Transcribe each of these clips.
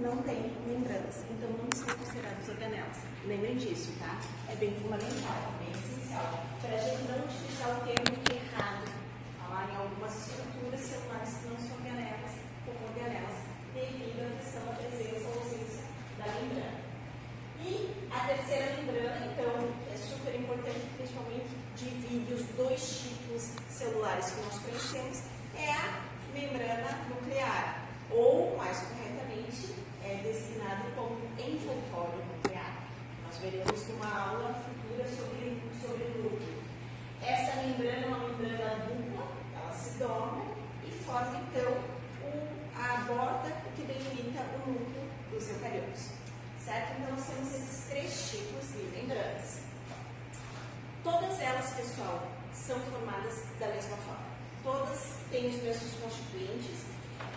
não tem membranas, então não são consideradas organelas. Lembrem disso, tá? É bem fundamental, é bem essencial. Para a gente não utilizar o termo errado, falar em algumas estruturas celulares que não são organelas, como organelas, devido à questão da presença ou ausência da membrana. E a terceira membrana, então, é super importante, principalmente divide os dois tipos celulares que nós conhecemos, é a membrana nuclear, ou, mais corretamente, é designado como envoltório nuclear. Nós veremos numa aula futura sobre, sobre núcleo. Essa membrana é uma membrana dupla, ela se dobra e forma, então, a borda que delimita o núcleo dos eucariotos. Certo? Então, nós temos esses três tipos de membranas. Todas elas, pessoal, são formadas da mesma forma. Todas têm os mesmos constituintes.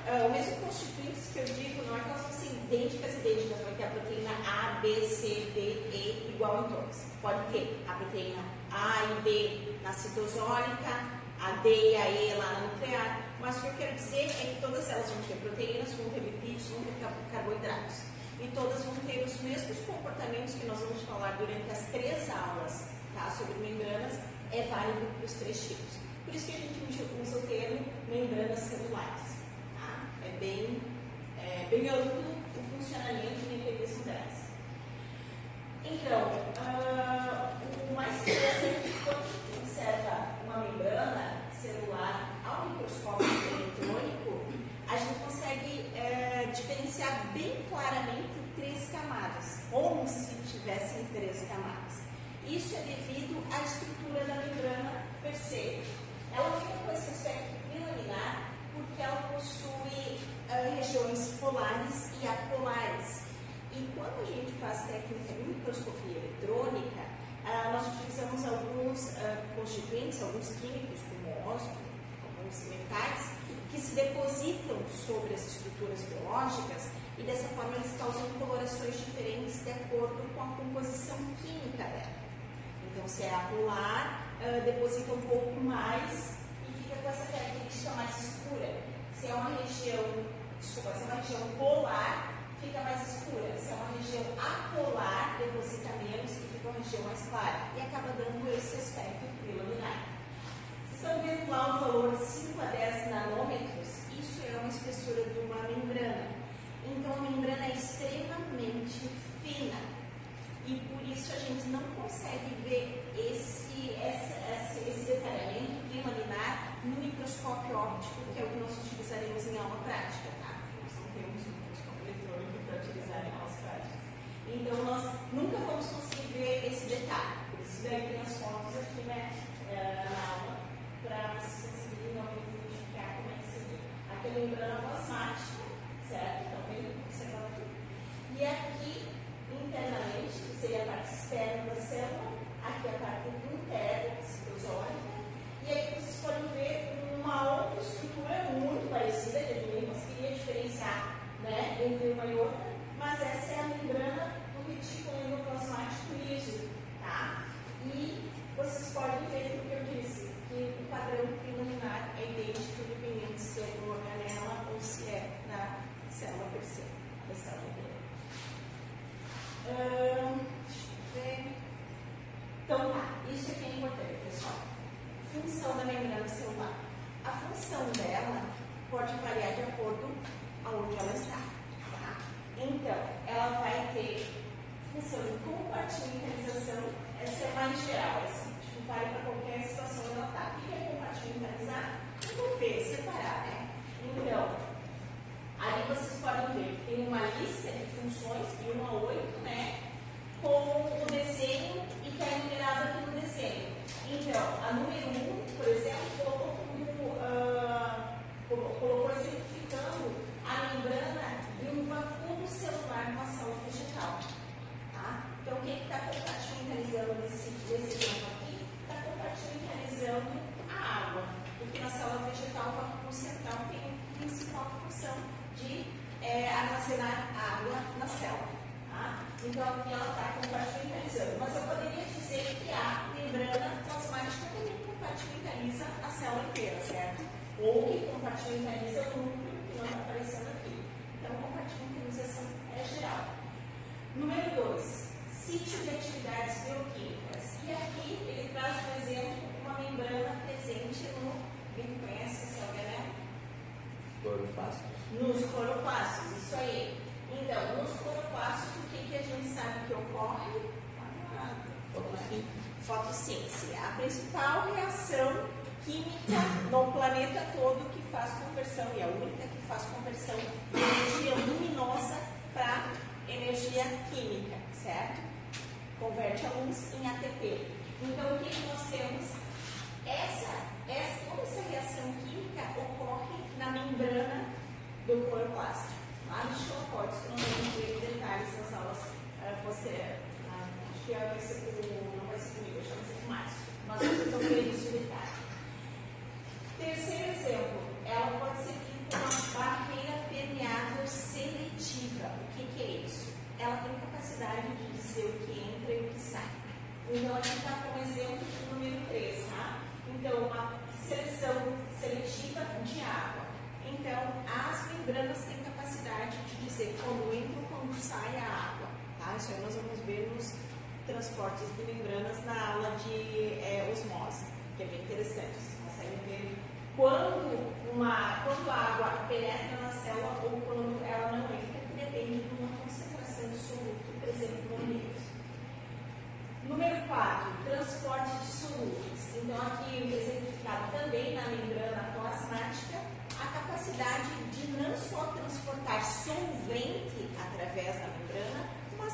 Uh, o mesmo constituintes que eu digo não é que elas ser idênticas, idênticas, vai ter a proteína A, B, C, D, E igual em todas. Pode ter a proteína A e B na citosólica, a D e a E lá na nuclear, mas o que eu quero dizer é que todas elas vão ter proteínas, vão ter lipídios, vão ter carboidratos. E todas vão ter os mesmos comportamentos que nós vamos falar durante as três aulas tá, sobre membranas, é válido para os três tipos. Por isso que a gente usa o termo membranas celulares. Tá? É bem, é, bem amplo funcionamento e delas. Então, uh, o mais interessante é quando observa uma membrana celular ao microscópio eletrônico, a gente consegue é, diferenciar bem claramente três camadas, como se tivessem três camadas. Isso é devido à estrutura da membrana per se. Ela fica com esse aspecto bilaminar porque ela possui uh, regiões polares e apolares. E quando a gente faz técnica de microscopia eletrônica, uh, nós utilizamos alguns uh, constituintes, alguns químicos, como ósmo, alguns metais, que se depositam sobre as estruturas biológicas e dessa forma eles causam colorações diferentes de acordo com a composição química dela. Então, se é apolar, uh, deposita um pouco mais e fica com essa característica mais escura. Se é uma região, desculpa, se é uma região polar, fica mais escura. Se é uma região apolar, deposita menos e fica uma região mais clara. E acaba dando esse aspecto preliminar. Vocês estão vendo lá o valor 5 a 10 nanômetros? Isso é uma espessura de uma membrana. Então, a membrana é extremamente fina. E por isso a gente não consegue ver esse, essa, esse, esse detalhamento preliminar no microscópio óptico, que é o que nós utilizaremos em aula prática, tá? Nós não temos um microscópio eletrônico para utilizar em aulas práticas. Então, nós nunca vamos conseguir ver esse detalhe. Por isso, daí tem as fotos aqui né, eh, na aula, para vocês conseguirem identificar como é que seria. Aqui é membrana plasmática, certo? Então, vem observando aqui. E aqui, internamente, que seria a parte externa da célula, aqui a parte interna, citosólica, e vocês podem ver uma outra estrutura muito parecida, que eu conseguiria diferenciar né, entre uma e outra, mas essa é a membrana do retículo endoplasmático liso, tá? E vocês podem ver o que eu disse, que o padrão preliminar é idêntico, independente se é uma organela ou se é da célula per se, da célula ver. Então, tá, isso aqui é importante. Função da membrana celular. A função dela pode variar de acordo aonde ela está. Tá? Então, ela vai ter função de compartimentalização, essa é mais geral, essa tipo, vale para qualquer situação ela está. O que é compartimentalizar? Envolver, separar, né? Então, aí vocês podem ver que tem uma lista de funções, de 1 a 8, né? Com o desenho e que é numerado aqui no desenho. Então, a número 1, por exemplo, colocou como, uh, colocou exemplificando a membrana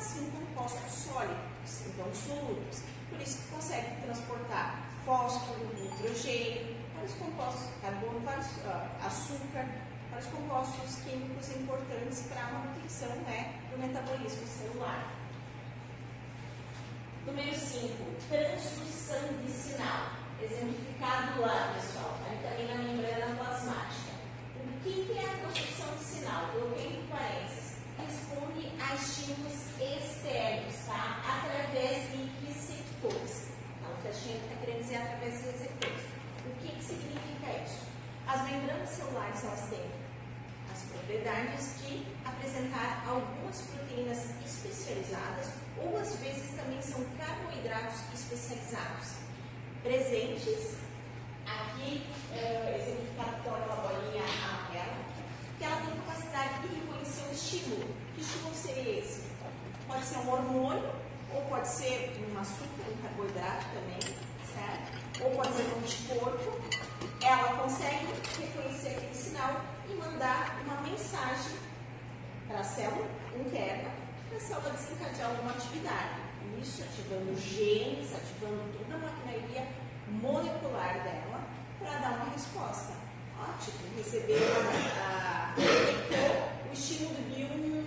membrana, mas sim compostos sólidos, então solutos. Por isso que consegue transportar fósforo, nitrogênio, vários compostos, carbono, uh, açúcar, vários compostos químicos importantes para a manutenção né, do metabolismo celular. Número 5, transdução de sinal. Exemplificado lá, pessoal, aí também na membrana plasmática. O que, que é a transdução de sinal? Coloquei entre parênteses. Responde a estímulos externos, tá? Através de receptores. Então, o que a gente está querendo dizer através de receptores. O que, que significa isso? As membranas celulares elas têm as propriedades de apresentar algumas proteínas especializadas ou às vezes também são carboidratos especializados presentes aqui é, exemplificado com aquela bolinha amarela que ela tem capacidade de reconhecer um estímulo. Que estímulo seria esse? Pode ser um hormônio ou pode ser um açúcar, um carboidrato também, certo? Ou pode ser um anticorpo. Ela consegue reconhecer aquele sinal e mandar uma mensagem para a célula interna, para a célula desencadear alguma atividade. Isso ativando genes, ativando toda a maquinaria molecular dela para dar uma resposta. Ótimo, recebeu a, a, o estímulo de um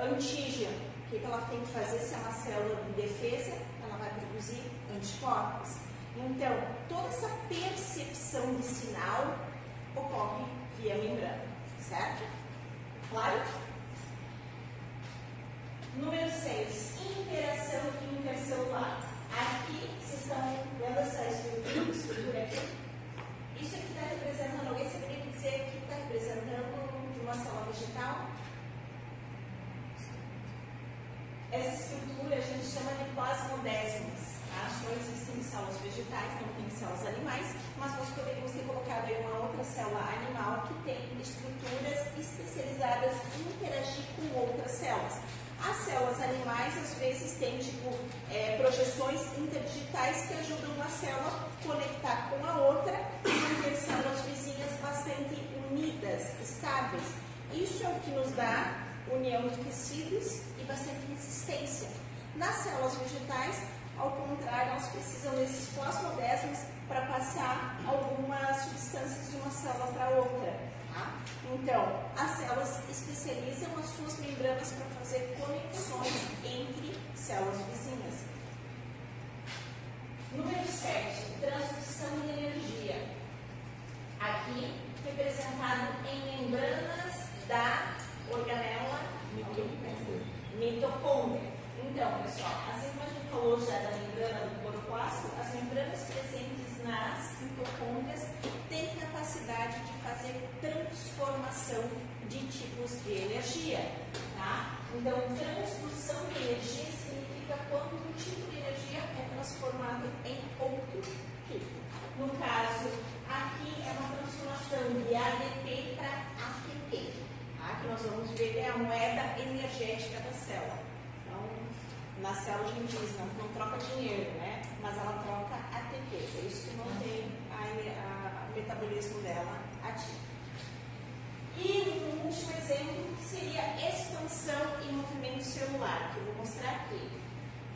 antígeno. O que, que ela tem que fazer se é uma célula de defesa? Ela vai produzir anticorpos. Então, toda essa percepção de sinal ocorre via membrana, certo? Claro? Número 6, interação intercelular. Aqui, vocês estão vendo essa estrutura, estrutura aqui? Isso aqui está representando, alguém saberia dizer que está representando uma célula vegetal? Essa estrutura a gente chama de plasmodésmos. Tá? Só existem células vegetais, não tem células animais, mas nós poderíamos ter colocado aí uma outra célula animal que tem estruturas especializadas em interagir com outras células. As células animais, às vezes, têm tipo, é, projeções interdigitais que ajudam a célula a conectar com a outra e manter células vizinhas bastante unidas, estáveis. Isso é o que nos dá união de tecidos e bastante resistência. Nas células vegetais, ao contrário, elas precisam desses plasmodésmos para passar algumas substâncias de uma célula para outra. Tá? Então, as células especializam as suas membranas para fazer conexões entre células vizinhas. Número 7, transmissão de energia. Aqui, representado em membranas da organela mitocôndria. Então, pessoal, assim como a gente falou já da membrana do cloroplasto, as membranas presentes nas mitocôndrias têm capacidade de fazer transformação de tipos de energia. Tá? Então, transdução de energia significa quando um tipo transformado em outro tipo. No caso, aqui é uma transformação de ADP para ATP. Tá? Que nós vamos ver é a moeda energética da célula. Então, na célula a gente diz, não, não troca dinheiro, né? Mas ela troca ATP. É isso que mantém o metabolismo dela ativo. E um último exemplo seria expansão e movimento celular, que eu vou mostrar aqui.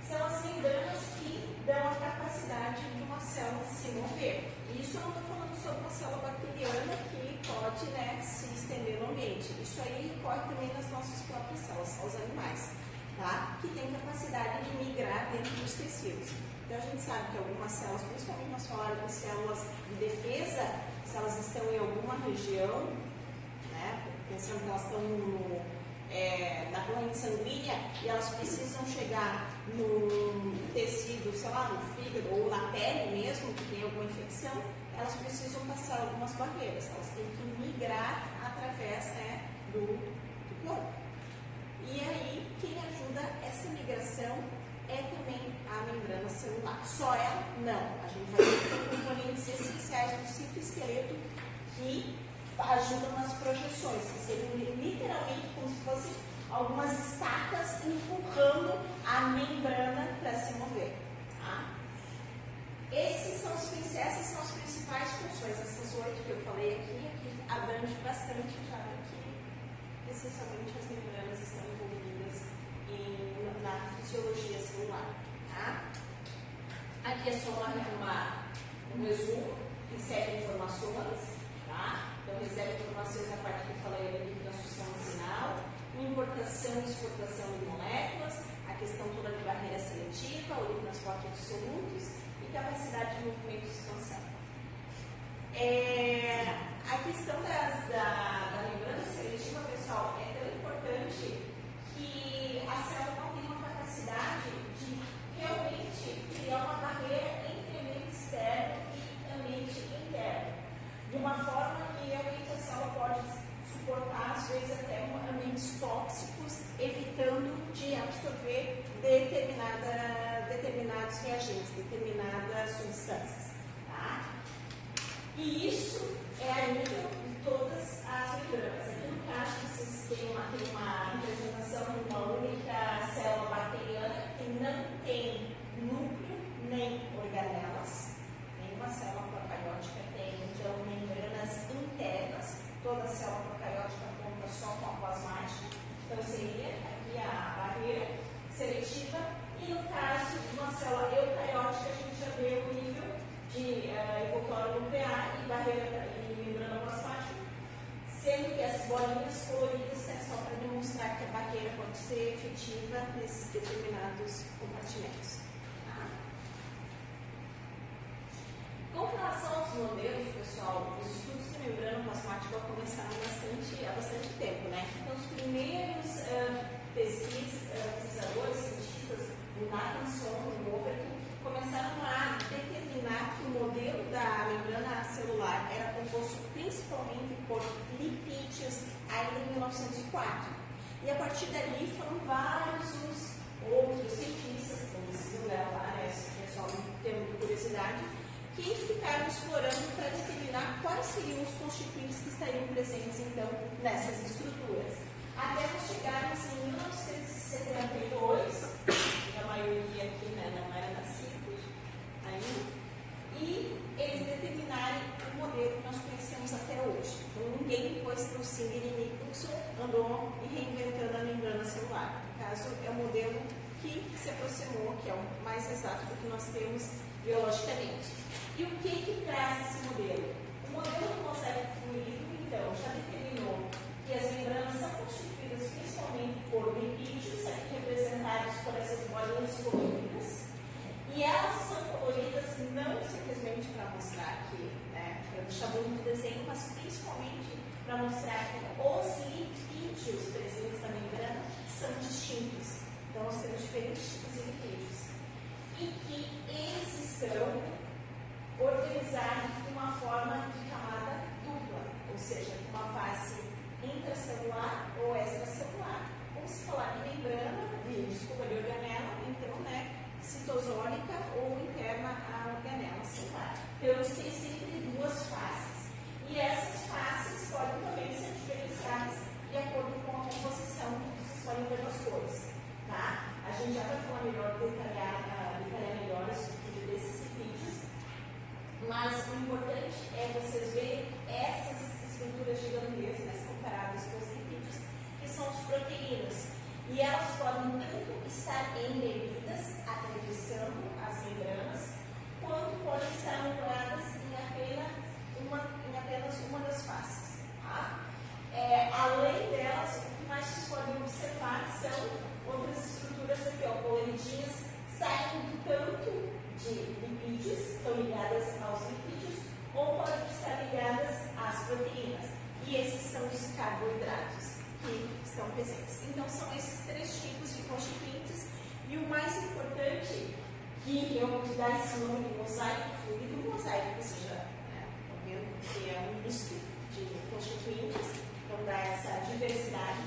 São as membranas que dão a capacidade de uma célula se mover. E isso eu não estou falando sobre uma célula bacteriana que pode né, se estender no ambiente. Isso aí ocorre também nas nossas próprias células, os animais, tá? que têm capacidade de migrar dentro dos tecidos. Então a gente sabe que algumas células, principalmente nós falamos de células de defesa, se elas estão em alguma região pensando que elas estão no, é, na corrente sanguínea e elas precisam chegar no tecido, sei lá, no fígado ou na pele mesmo, que tem alguma infecção, elas precisam passar algumas barreiras, elas têm que migrar através né, do, do corpo. E aí, quem ajuda essa migração é também a membrana celular. Só ela? Não. A gente vai ter componentes essenciais do citoesqueleto que ajudam nas projeções, que seriam literalmente como se fossem algumas estacas empurrando a membrana para se mover. Tá? Esses são os, essas são as principais funções, essas oito que eu falei aqui, aqui abrange bastante já que essencialmente as membranas estão envolvidas em, na fisiologia celular. Tá? Aqui é só uma, uma, um resumo, recebe informações, tá? Então, recebe informações a partir que eu falei ali de transdução sinal, importação e exportação de moléculas, a questão toda de barreira seletiva ou de transporte de solutos e capacidade de movimento de expansão. É, a questão das, da, da membrana seletiva, pessoal, é tão importante que a célula não tem uma capacidade de realmente criar uma barreira entre ambiente externo e ambiente interno. De uma forma ela pode suportar, às vezes, até ambientes tóxicos, evitando de absorver determinada, determinados reagentes, determinadas substâncias. Tá? E isso é a nível de todas as membranas. Aqui no caso, vocês têm uma, têm uma representação de uma única célula bacteriana que não tem núcleo nem organelas. Nenhuma célula procariótica tem, então, membranas internas toda a célula procariótica conta só com a plasmática, então seria aqui a barreira seletiva, e no caso de uma célula eucariótica, a gente já vê o nível de uh, envoltório nuclear e barreira e membrana plasmática, sendo que as bolinhas coloridas é só para demonstrar que a barreira pode ser efetiva nesses determinados compartimentos. Com relação aos modelos, pessoal, os estudos de membrana plasmática começaram bastante, há bastante tempo, né? Então, os primeiros uh, pesquis, uh, pesquisadores, cientistas, o Nathanson e o Overton, começaram a determinar que o modelo da membrana celular era composto principalmente por lipídios ainda em 1904. E a partir dali foram vários os outros cientistas, como vocês vão lá, né? Pessoal, tem curiosidade, que ficaram explorando para determinar quais seriam os constituintes que estariam presentes, então, nessas estruturas. Até nós chegarmos em 1972, a maioria aqui né, não era nascida ainda, e eles determinarem o modelo que nós conhecemos até hoje. Então, ninguém depois do Singer Nicholson andou reinventando a membrana celular. No caso, é o modelo que se aproximou, que é o mais exato do que nós temos biologicamente. E o que, que traz esse modelo? O modelo do mosaico fluido, então, já determinou que as membranas são constituídas principalmente por lipídios, aqui representados por essas bolinhas coloridas, e elas são coloridas não simplesmente para mostrar que, né, para deixar bonito o desenho, mas principalmente para mostrar que os lipídios presentes na membrana são distintos. Então, nós temos diferentes tipos de lipídios. E que eles estão organizados de uma forma de camada dupla, ou seja, uma face intracelular ou extracelular. Como se falar de membrana, de, desculpa, de organela, então, né, citosônica ou interna à organela celular. Pelo ser sempre duas faces. E essas faces podem também ser diferenciadas de acordo com a composição que vocês forem dos cores, Tá? A gente já tá vai falar melhor, detalhar, ah, detalhar melhor isso tipo desses vídeos, mas o importante é vocês verem essas estruturas gigantescas comparadas com os lipídios, que são as proteínas. E elas podem tanto estar embebidas, atravessando as membranas, quanto podem estar anuladas uma das faces. Tá? É, além delas, o que mais vocês podem observar são outras estruturas aqui, ó, coloridinhas, saindo tanto de lipídios, estão ligadas aos lipídios, ou podem estar ligadas às proteínas. E esses são os carboidratos que estão presentes. Então, são esses três tipos de constituintes. E o mais importante, que eu vou dar esse nome de mosaico fluido, mosaico, ou seja, que é um misto de constituintes, então dá essa diversidade,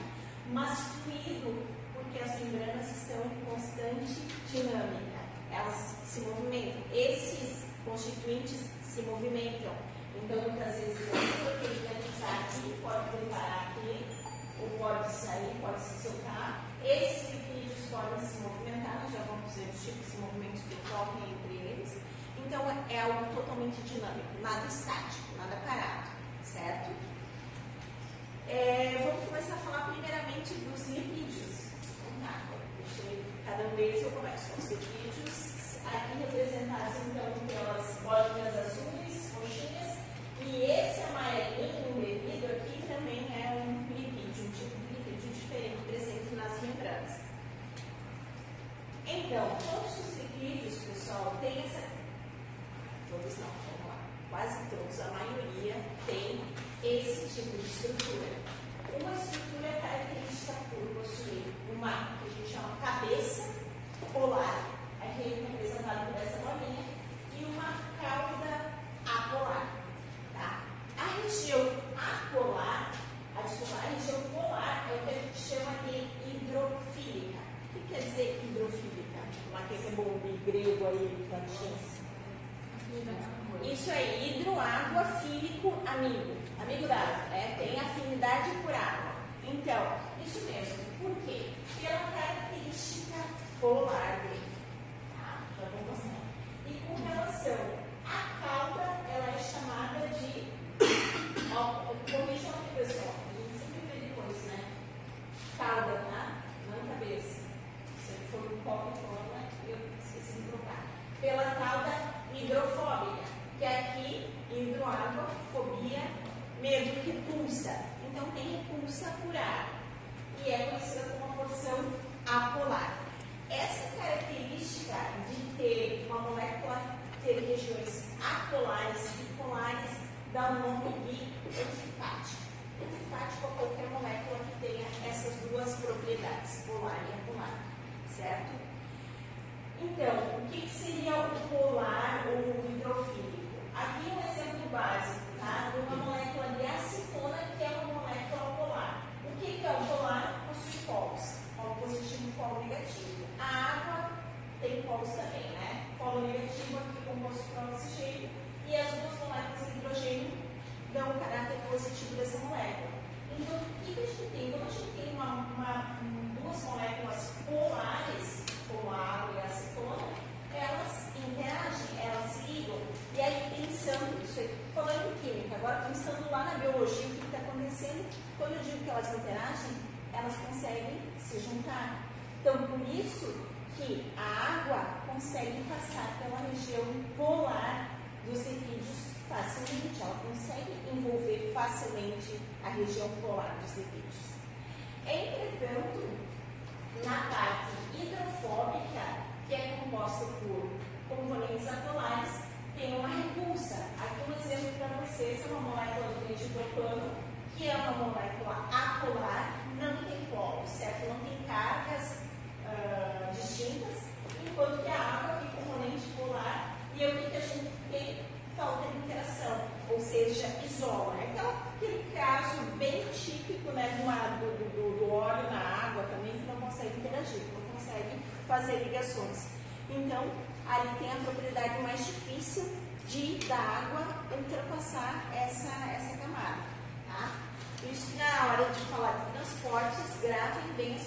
mas fluido porque as membranas estão em constante dinâmica, elas se movimentam. Esses constituintes se movimentam. Então, muitas vezes, a proteína que está aqui pode preparar aqui, ou pode sair, pode se soltar. Esses lipídios podem se movimentar, já vamos ver os tipos de movimentos que ocorrem. Então, é algo totalmente dinâmico, nada estático, nada parado, certo? É, vamos começar a falar primeiramente dos lipídios. Tá, deixei cada um deles eu começo com os lipídios, aqui representados então pelas bolinhas azuis, roxinhas, e esse amarelinho embebido aqui também é um lipídio, um tipo de lipídio diferente presente nas membranas. Então, todos os lipídios, pessoal, têm essa. Todos não, vamos lá. Quase todos, a maioria tem esse tipo de estrutura. Uma estrutura é característica por possuir uma que a gente chama cabeça polar, aqui representado por essa bolinha, e uma cauda apolar. Tá? A região apolar, a, desculpa, a região polar é o que a gente chama de hidrofílica. O que quer dizer hidrofílica? Uma que é bom de grego aí, cantinhos. Isso é hidro, água, fílico, amigo. Amigo da água, né? Tem afinidade por água. Então, isso mesmo. Por quê? Pela característica polar dele. Tá? Já vou mostrar. E com relação à cauda, ela é chamada de. Ó, corrijam aqui, pessoal. A gente sempre vê depois, né? Cauda, tá? Não cabeça. Se for um copo eu esqueci de trocar. Pela cauda hidrofóbica, que é aqui, hidroágua, fobia, medo, repulsa. Então tem repulsa por ar. E é conhecida como uma porção apolar. Essa característica de ter uma molécula ter regiões apolares e polares dá o nome de anfipático. Anfipático é qualquer molécula que tenha essas duas propriedades, polar e apolar, certo? O que seria o polar ou o hidrofílico? Aqui um exemplo básico, tá? De uma molécula de acetona, que é uma molécula polar. O que é o polar? Possui polos, polo positivo e polo negativo. A água tem polos também, né? Polo negativo aqui composto por oxigênio, e as duas moléculas de hidrogênio dão o caráter positivo dessa molécula. Então, o que a gente tem? Quando a gente tem uma, uma, duas moléculas polares, como a água e a acetona, elas interagem, elas se ligam. E aí, pensando, isso aí, falando em química, agora pensando lá na biologia, o que está acontecendo, quando eu digo que elas interagem, elas conseguem se juntar. Então, por isso que a água consegue passar pela região polar dos lipídios facilmente, ela consegue envolver facilmente a região polar dos lipídios. Entretanto, na parte hidrofóbica, que é composta por componentes apolares, tem uma repulsa. Aqui um exemplo para vocês é uma molécula do hidropano, que é uma molécula apolar, não tem polo, certo? Não tem cargas uh, distintas, enquanto que a água tem componente polar, e o que, que a gente tem? Falta de interação, ou seja, isola. É aquela, aquele caso bem típico né, do, do, do óleo na água também, que não consegue interagir, não consegue fazer ligações. Então, ali tem a propriedade mais difícil de da água ultrapassar essa, essa camada. Tá? Isso na hora de falar de transportes, gravem bem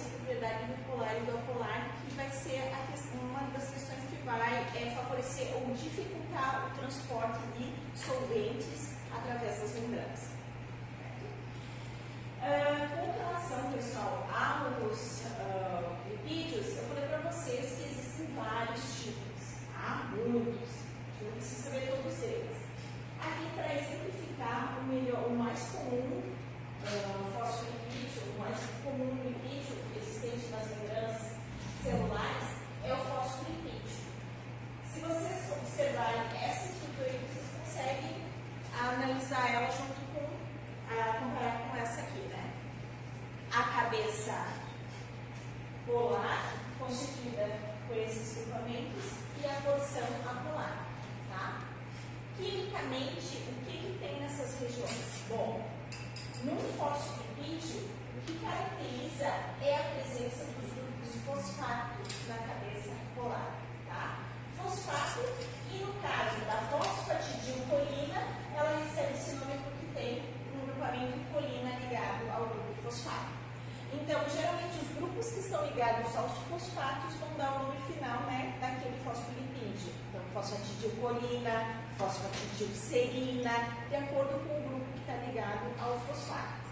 essa propriedade do polar e do apolar, que vai ser questão, uma das questões que vai é, favorecer ou dificultar o transporte de solventes através das membranas. Uh, com relação, pessoal, aos uh, lipídios, eu falei para vocês que existem vários tipos, tá? muitos, não precisa saber todos eles. Aqui, para exemplificar, o, melhor, o mais comum uh, fosfolipídio, o mais comum lipídio celulares é o fosfolipídio. Se vocês observarem essa estrutura aí, vocês conseguem analisar ela junto com, a, comparar com essa aqui, né? A cabeça polar, constituída por esses grupamentos, e a porção apolar, tá? Quimicamente, o que, que tem nessas regiões? Bom, no fosfolipídio, o que caracteriza é a presença grupos fosfato na cabeça polar, tá? Fosfato, e no caso da fosfatidilcolina, ela recebe esse nome porque tem um grupamento colina ligado ao grupo fosfato. Então, geralmente, os grupos que estão ligados aos fosfatos vão dar o nome final né, daquele fosfolipídio. Então, fosfatidilcolina, fosfatidilserina, de acordo com o grupo que está ligado ao fosfato.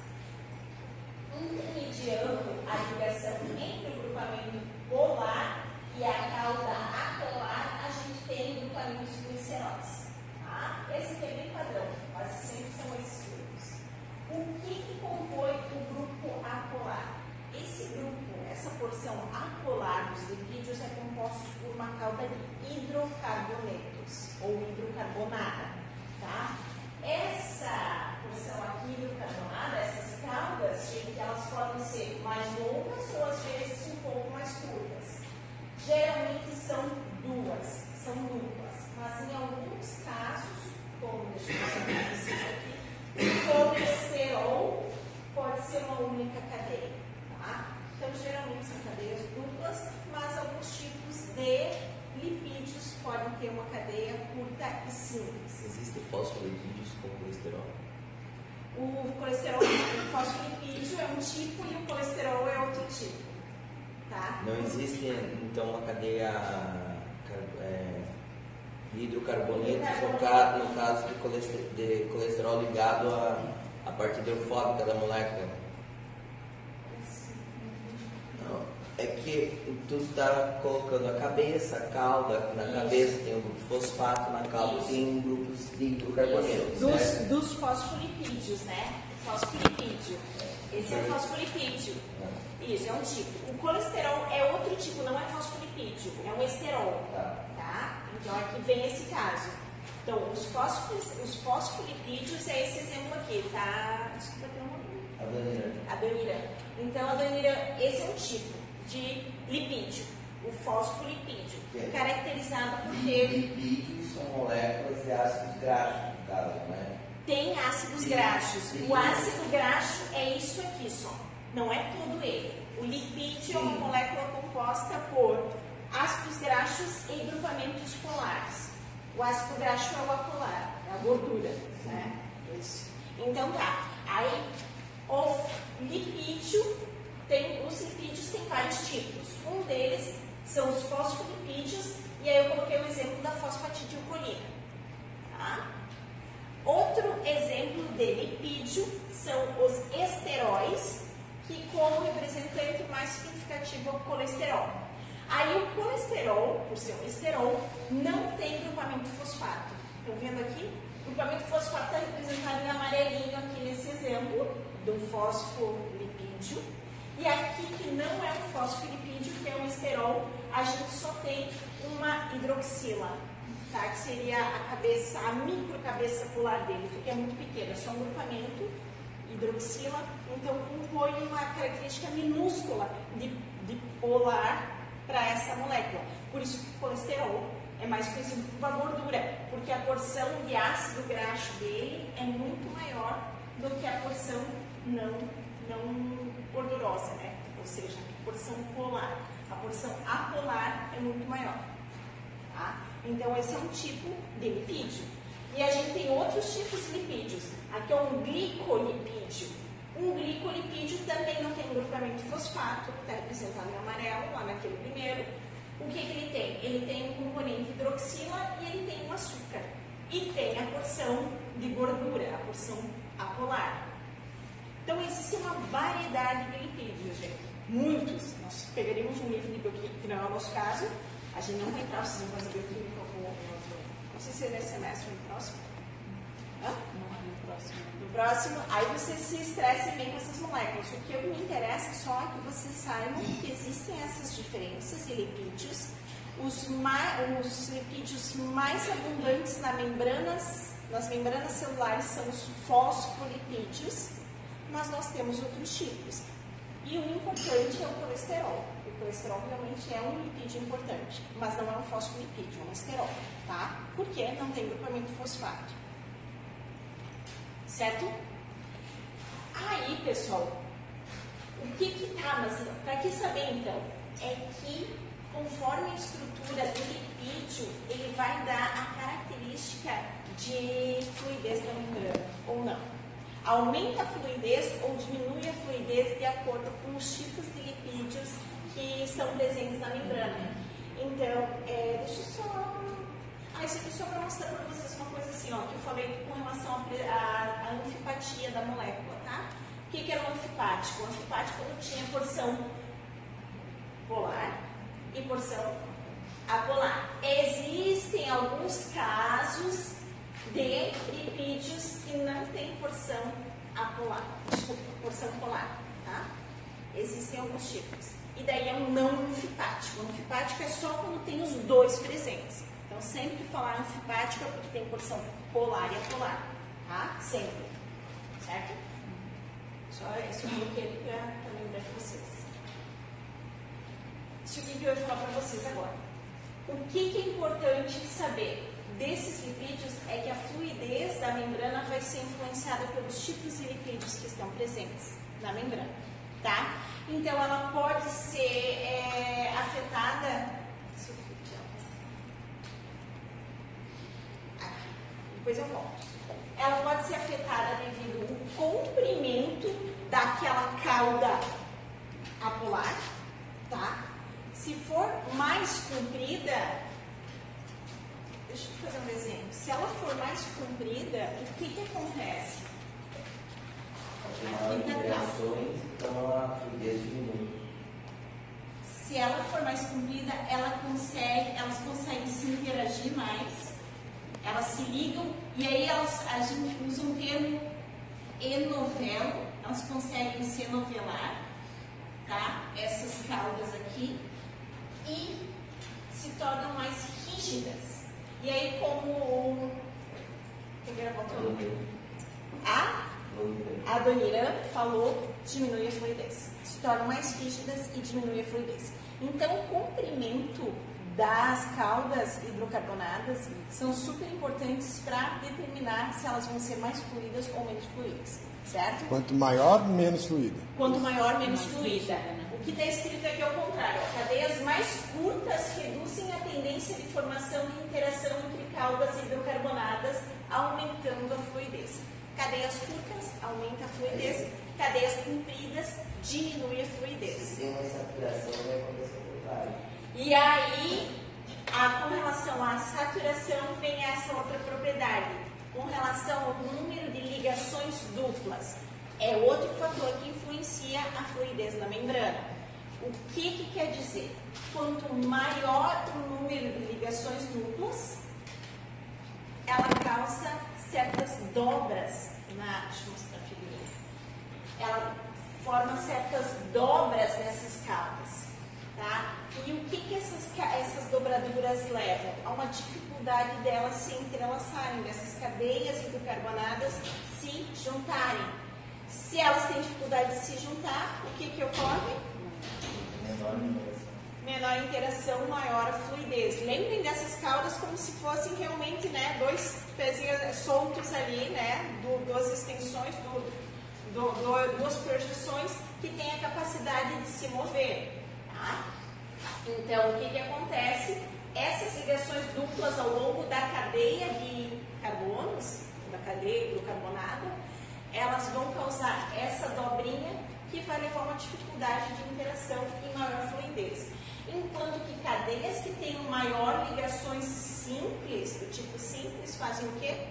Intermediando a ligação entre o grupamento polar e a cauda apolar, a gente tem grupamentos gliceróis. Tá? Esse aqui é bem padrão, quase sempre são esses grupos. O que, que compõe o grupo apolar? Esse grupo, essa porção apolar dos lipídios é composto por uma cauda de hidrocarbonetos ou hidrocarbonada. Tá? Essa porção aqui hidrocarbonada, essas gente, elas podem ser mais longas ou às vezes um pouco mais curtas. Geralmente são duas, são duplas, mas em alguns casos, como deixa eu ver aqui, colesterol pode ser uma única cadeia. Tá? Então, geralmente são cadeias duplas, mas alguns tipos de lipídios podem ter uma cadeia curta e simples. Existe fosfolipídios com colesterol? O colesterol, o fosfolipídio é um tipo e o colesterol é outro tipo. Tá? Não existe, então, uma cadeia é, hidrocarbonetos no, caso, de colesterol ligado à, à parte hidrofóbica da molécula? Não, é que tu está colocando a cabeça, a cauda, na Isso. cabeça tem um grupo de fosfato, na cauda Isso. tem grupos de hidrocarbonetos. Dos, dos fosfolipídios, né? Fosfolipídio. Esse é fosfolipídio. Isso, é um tipo. O colesterol é outro tipo, não é fosfolipídio, é um esterol. Tá? tá? Então aqui vem esse caso. Então, os, os fosfolipídios é esse exemplo aqui, tá? Desculpa ter um Adenira. Adenira. Então, adenira, esse é um tipo de lipídio, o fosfolipídio, é. caracterizado por ter. Lipídios são moléculas de ácidos graxos, no caso, né? Tem ácidos graxos. O ácido graxo é isso aqui só. Não é todo ele. O lipídio Sim. é uma molécula composta por ácidos graxos e grupamentos polares. O ácido graxo é o apolar, é a gordura. Né? Isso. Então tá. Aí o lipídio tem, os lipídios têm vários tipos. Um deles são os fosfolipídios, e aí eu coloquei o exemplo da fosfatidilcolina. Tá? Outro exemplo de lipídio são os esteróis, que como representante mais significativo é o colesterol. Aí o colesterol, por ser um esterol, não tem grupamento fosfato. Estão vendo aqui? O grupamento fosfato está representado em amarelinho aqui nesse exemplo do fosfolipídio. E aqui que não é um fosfolipídio, que é um esterol, a gente só tem uma hidroxila, tá? que seria a cabeça, a micro cabeça polar dele, porque é muito pequena, é só um grupamento hidroxila, então compõe uma característica minúscula de, de polar para essa molécula. Por isso que o colesterol é mais conhecido por uma gordura, porque a porção de ácido graxo dele é muito maior do que a porção não, não gordurosa, né? ou seja, a porção polar. A porção apolar é muito maior. Tá? Então, esse é um tipo de lipídio. E a gente tem outros tipos de lipídios. Aqui é um glicolipídio. Um glicolipídio também não tem grupamento fosfato, está representado em amarelo, lá naquele primeiro. O que, que ele tem? Ele tem um componente hidroxila e ele tem um açúcar. E tem a porção de gordura, a porção apolar. Então, existe uma variedade de lipídios, gente. Muitos. Nós pegaríamos um livro de bioquímica, que não é o nosso caso. A gente não vocês vão fazer bioquímica com Não sei se é nesse semestre ou no próximo. Hã? Não no próximo. No próximo, aí você se estresse bem com essas moléculas. O que me interessa só é que vocês saibam que existem essas diferenças de lipídios. Os, mais, os lipídios mais abundantes na membranas, nas membranas celulares são os fosfolipídios, mas nós temos outros tipos. E o importante é o colesterol. O colesterol realmente é um lipídio importante, mas não é um fosfolipídio, é um esterol, tá? Porque não tem grupamento fosfato. Certo? Aí, pessoal, o que que tá, mas para que saber então? É que conforme a estrutura do lipídio, ele vai dar a característica de fluidez da membrana, ou não. Aumenta a fluidez ou diminui a fluidez de acordo com os tipos de lipídios que estão presentes na membrana. Então, é, deixa eu só. Ah, isso aqui só para mostrar para vocês uma coisa assim, ó, que eu falei com relação à anfipatia da molécula, tá? O que, que era um anfipático? O anfipático tinha porção polar e porção apolar. Existem alguns casos de lipídios que não têm porção apolar, desculpa, porção polar, tá? Existem alguns tipos. E daí é um não anfipático. O anfipático é só quando tem os dois presentes. Então, sempre falar anfipático é porque tem porção polar e apolar, tá? Sempre. Certo? Só esse é um bloqueio para lembrar para vocês. Isso aqui que eu vou falar para vocês agora. O que, que é importante saber? Desses lipídios é que a fluidez da membrana vai ser influenciada pelos tipos de lipídios que estão presentes na membrana, tá? Então, ela pode ser é, afetada. Depois eu volto. Ela pode ser afetada devido ao comprimento daquela cauda apolar, tá? Se for mais comprida, Deixa eu fazer um desenho. Se ela for mais comprida, o que, que acontece? Aqui então a fluidez diminui. Se ela for mais comprida, ela consegue, elas conseguem se interagir mais, elas se ligam, e aí elas, a gente usa um termo enovelo, elas conseguem se enovelar, tá? Essas caudas aqui, e se tornam mais rígidas. E aí, como. Primeira volta. A? A Doniran falou, diminui a fluidez. Se tornam mais rígidas e diminui a fluidez. Então, o comprimento das caudas hidrocarbonadas são super importantes para determinar se elas vão ser mais fluídas ou menos fluídas, certo? Quanto maior, menos fluida. Quanto maior, menos fluida. O que está escrito aqui é o contrário. Cadeias mais curtas reduzem a tendência de formação e interação entre caudas hidrocarbonadas, aumentando a fluidez. Cadeias curtas aumenta a fluidez, cadeias compridas diminui a fluidez. Se tem uma saturação, vai acontecer o contrário. E aí, a, com relação à saturação, vem essa outra propriedade. Com relação ao número de ligações duplas. É outro fator que influencia a fluidez da membrana. O que, que quer dizer? Quanto maior o número de ligações duplas, ela causa certas dobras na. Deixa eu mostrar a figura. Ela forma certas dobras nessas caudas. Tá? E o que, que essas, essas dobraduras levam? A uma dificuldade delas se entrelaçarem, dessas cadeias hidrocarbonadas se juntarem. Se elas têm dificuldade de se juntar, o que, que ocorre? Menor interação. Menor interação, maior fluidez. Lembrem dessas caudas como se fossem realmente né, dois pezinhos soltos ali, né, do, duas extensões, do, do, do, duas projeções que têm a capacidade de se mover. Tá? Então, o que, que acontece? Essas ligações duplas ao longo da cadeia de carbonos, da cadeia hidrocarbonada, elas vão causar essa dobrinha que vai levar a uma dificuldade de interação e maior fluidez. Enquanto que cadeias que tenham maior ligações simples, do tipo simples, fazem o quê?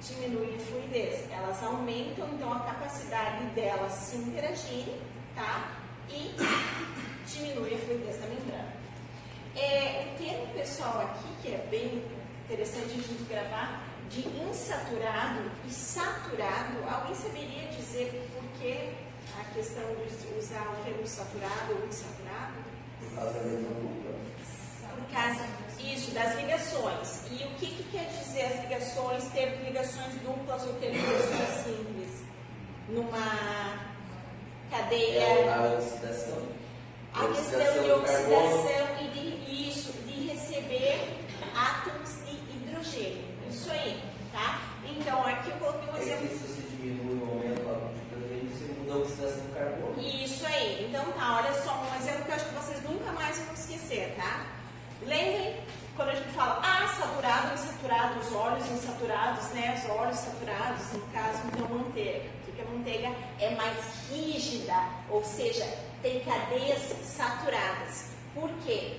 Diminuem a fluidez. Elas aumentam então a capacidade delas se interagirem, tá? E diminui a fluidez da membrana. É, o termo pessoal aqui, que é bem interessante a gente gravar, de insaturado e saturado, alguém saberia dizer a questão de usar o termo saturado ou insaturado? Por causa da mesma dupla. Por causa, isso, das ligações. E o que, que quer dizer as ligações, ter ligações duplas ou ter ligações simples? Numa cadeia. É a oxidação. A questão de oxidação e de isso, de receber átomos de hidrogênio. Isso aí, tá? Então, aqui eu coloquei um É exemplo. que se você diminui o aumento a oxidação do carbono. Isso aí. Então tá, olha só um exemplo que eu acho que vocês nunca mais vão esquecer, tá? Lembrem quando a gente fala ah, saturado, insaturado, os óleos insaturados, né? Os óleos saturados, no caso, então manteiga. Porque a manteiga é mais rígida, ou seja, tem cadeias saturadas. Por quê?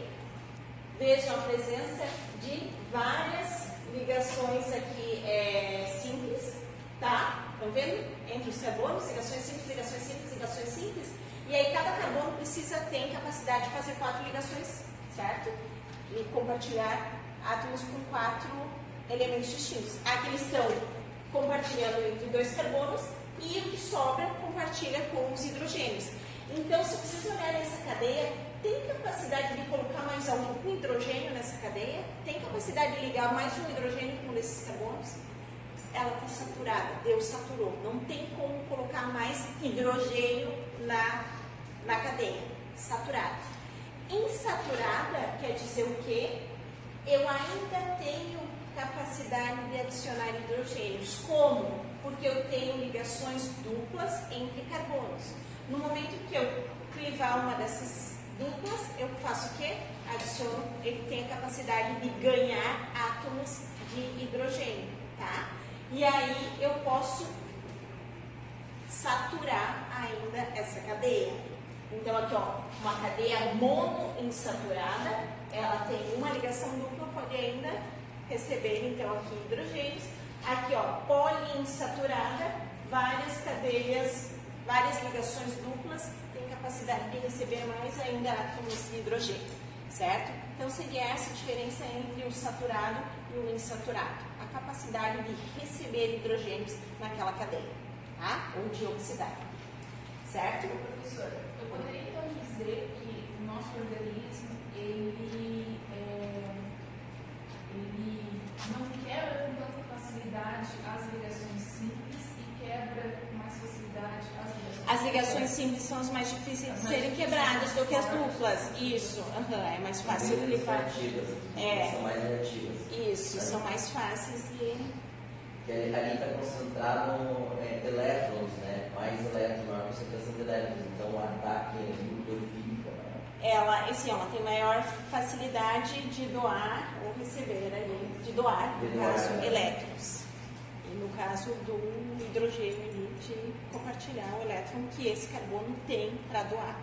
Vejam a presença de várias ligações aqui é, simples, tá? Estão vendo? Entre os carbonos, ligações simples, ligações simples, ligações simples. E aí cada carbono precisa ter capacidade de fazer quatro ligações, certo? E compartilhar átomos com quatro elementos distintos. Aqui eles estão compartilhando entre dois carbonos e o que sobra compartilha com os hidrogênios. Então, se vocês olharem essa cadeia, tem capacidade de colocar mais algum hidrogênio nessa cadeia? Tem capacidade de ligar mais um hidrogênio com um desses carbonos? Ela está saturada, Deus saturou. Não tem como colocar mais hidrogênio na, na cadeia. Saturada. Insaturada quer dizer o quê? Eu ainda tenho capacidade de adicionar hidrogênios. Como? Porque eu tenho ligações duplas entre carbonos. No momento que eu clivar uma dessas duplas, eu faço o quê? Adiciono, ele tem a capacidade de ganhar átomos de hidrogênio, tá? E aí eu posso saturar ainda essa cadeia. Então aqui ó, uma cadeia monoinsaturada, ela tem uma ligação dupla, pode ainda receber então aqui hidrogênios. Aqui ó, poliinsaturada, várias cadeias, várias ligações duplas, tem capacidade de receber mais ainda átomos de hidrogênio, certo? Então seria essa a diferença entre o saturado e o insaturado, capacidade de receber hidrogênios naquela cadeia, tá? Ou de oxidar, certo? Professora, eu poderia então dizer que o nosso organismo, ele, é, ele não quebra com tanta facilidade as ligações simples são as mais difíceis de serem quebradas do que as duplas. Isso, aham, é mais fácil de limpar. reativas. É. São mais reativas. Isso, são mais fáceis de. Que ali está concentrado é, elétrons, né? Mais elétrons, maior concentração de elétrons. Então o ataque ali fica. Né? Ela, assim, ela tem maior facilidade de doar ou receber ali, de doar, no caso, né? elétrons. No caso do hidrogênio ali, compartilhar o elétron que esse carbono tem para doar.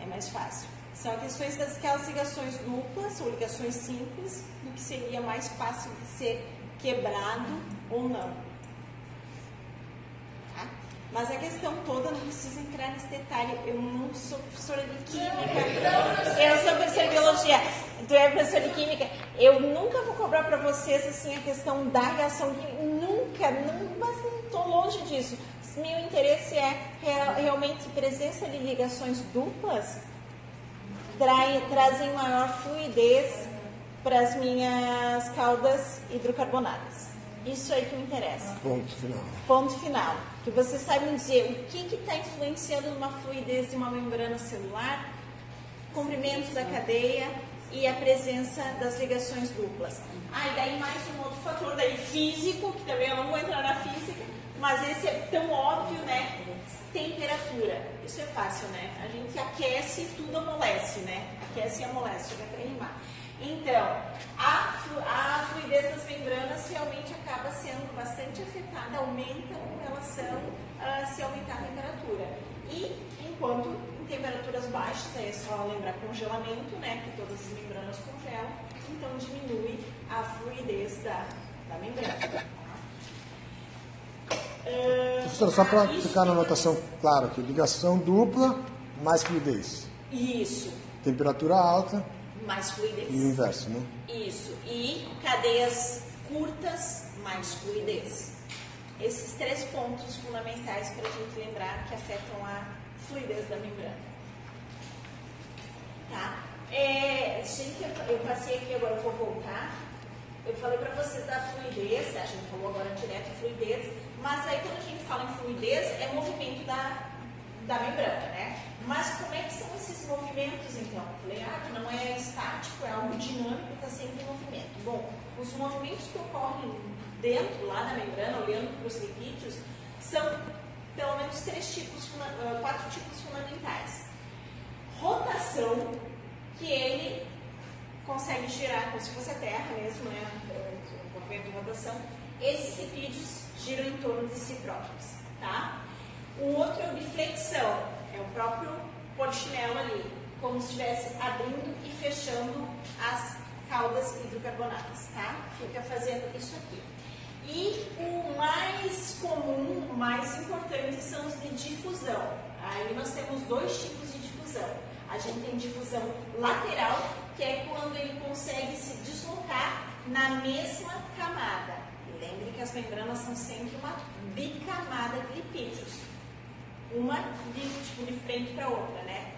É mais fácil. São questões das ligações duplas ou ligações simples, do que seria mais fácil de ser quebrado ou não. Mas a questão toda, não precisa entrar nesse detalhe. Eu não sou professora de química. Eu sou professora de biologia. Tu é professora de química. Eu nunca vou cobrar para vocês assim a questão da reação química. Nunca, não, mas não estou longe disso. Meu interesse é real- realmente presença de ligações duplas trai- trazem maior fluidez para as minhas caldas hidrocarbonadas. Isso aí que me interessa. Ponto final. Ponto final. Que vocês saibam dizer o que está influenciando numa fluidez de uma membrana celular, comprimento da cadeia e a presença das ligações duplas. Ah, e daí mais um outro fator daí físico, que também eu não vou entrar na física, mas esse é tão óbvio, né? Temperatura. Isso é fácil, né? A gente aquece e tudo amolece, né? Aquece e amolece, chega até rimar. Então, a, a fluidez das membranas realmente acaba sendo bastante afetada, aumenta com relação a se aumentar a temperatura. E enquanto em temperaturas baixas, aí é só lembrar congelamento, né, que todas as membranas congelam, então diminui a fluidez da, da membrana. Uh, Professora, só para isso ficar na anotação clara aqui, ligação dupla, mais fluidez. Isso, Temperatura alta mais fluidez. e o inverso, né? Isso. E cadeias curtas, mais fluidez. Esses três pontos fundamentais para a gente lembrar que afetam a fluidez da membrana. Tá? É, gente, eu- eu passei aqui, agora eu vou voltar. Eu falei para vocês da fluidez, a gente falou agora direto fluidez, mas aí quando a gente fala em fluidez, é movimento da, da membrana, né? Mas como é que são esses movimentos, então? Falei, ah, que não é estático, é algo dinâmico, está sempre em movimento. Bom, os movimentos que ocorrem dentro, lá da membrana, olhando para os lipídios, são pelo menos três tipos, quatro tipos fundamentais. Rotação, que ele consegue girar como se fosse a Terra mesmo, né? O movimento de rotação. Esses lipídios giram em torno de si próprios, tá? O outro é o de flexão, é o próprio polichinelo ali, como se estivesse abrindo e fechando as caudas hidrocarbonadas, tá? Fica fazendo isso aqui. E o mais comum, o mais importante são os de difusão. Aí nós temos dois tipos de difusão. A gente tem difusão lateral, que é quando ele consegue se deslocar na mesma camada. Lembre que as membranas são sempre uma bicamada de lipídios. Uma de, tipo, de frente para outra, né?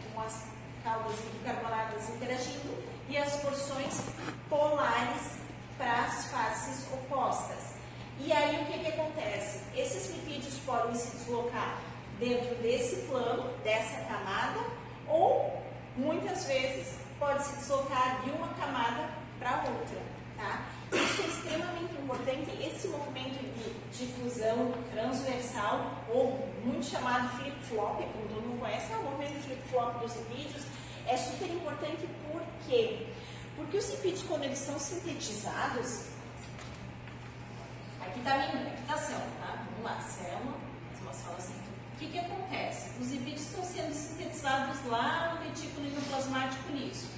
As caudas bicarbonadas interagindo e as porções polares para as faces opostas. E aí o que, que acontece? Esses lipídios podem se deslocar dentro desse plano, dessa camada, ou muitas vezes pode se deslocar de uma camada para outra. Tá? Isso é extremamente importante, esse movimento de difusão transversal, ou muito chamado flip-flop, como todo mundo conhece, é o movimento flip-flop dos lipídios, é super importante por quê? Porque os lipídios, quando eles são sintetizados, Aqui está a minha explicação, tá? Vamos lá, célula, uma célula assim. O que, que acontece? Os lipídios estão sendo sintetizados lá no retículo endoplasmático liso.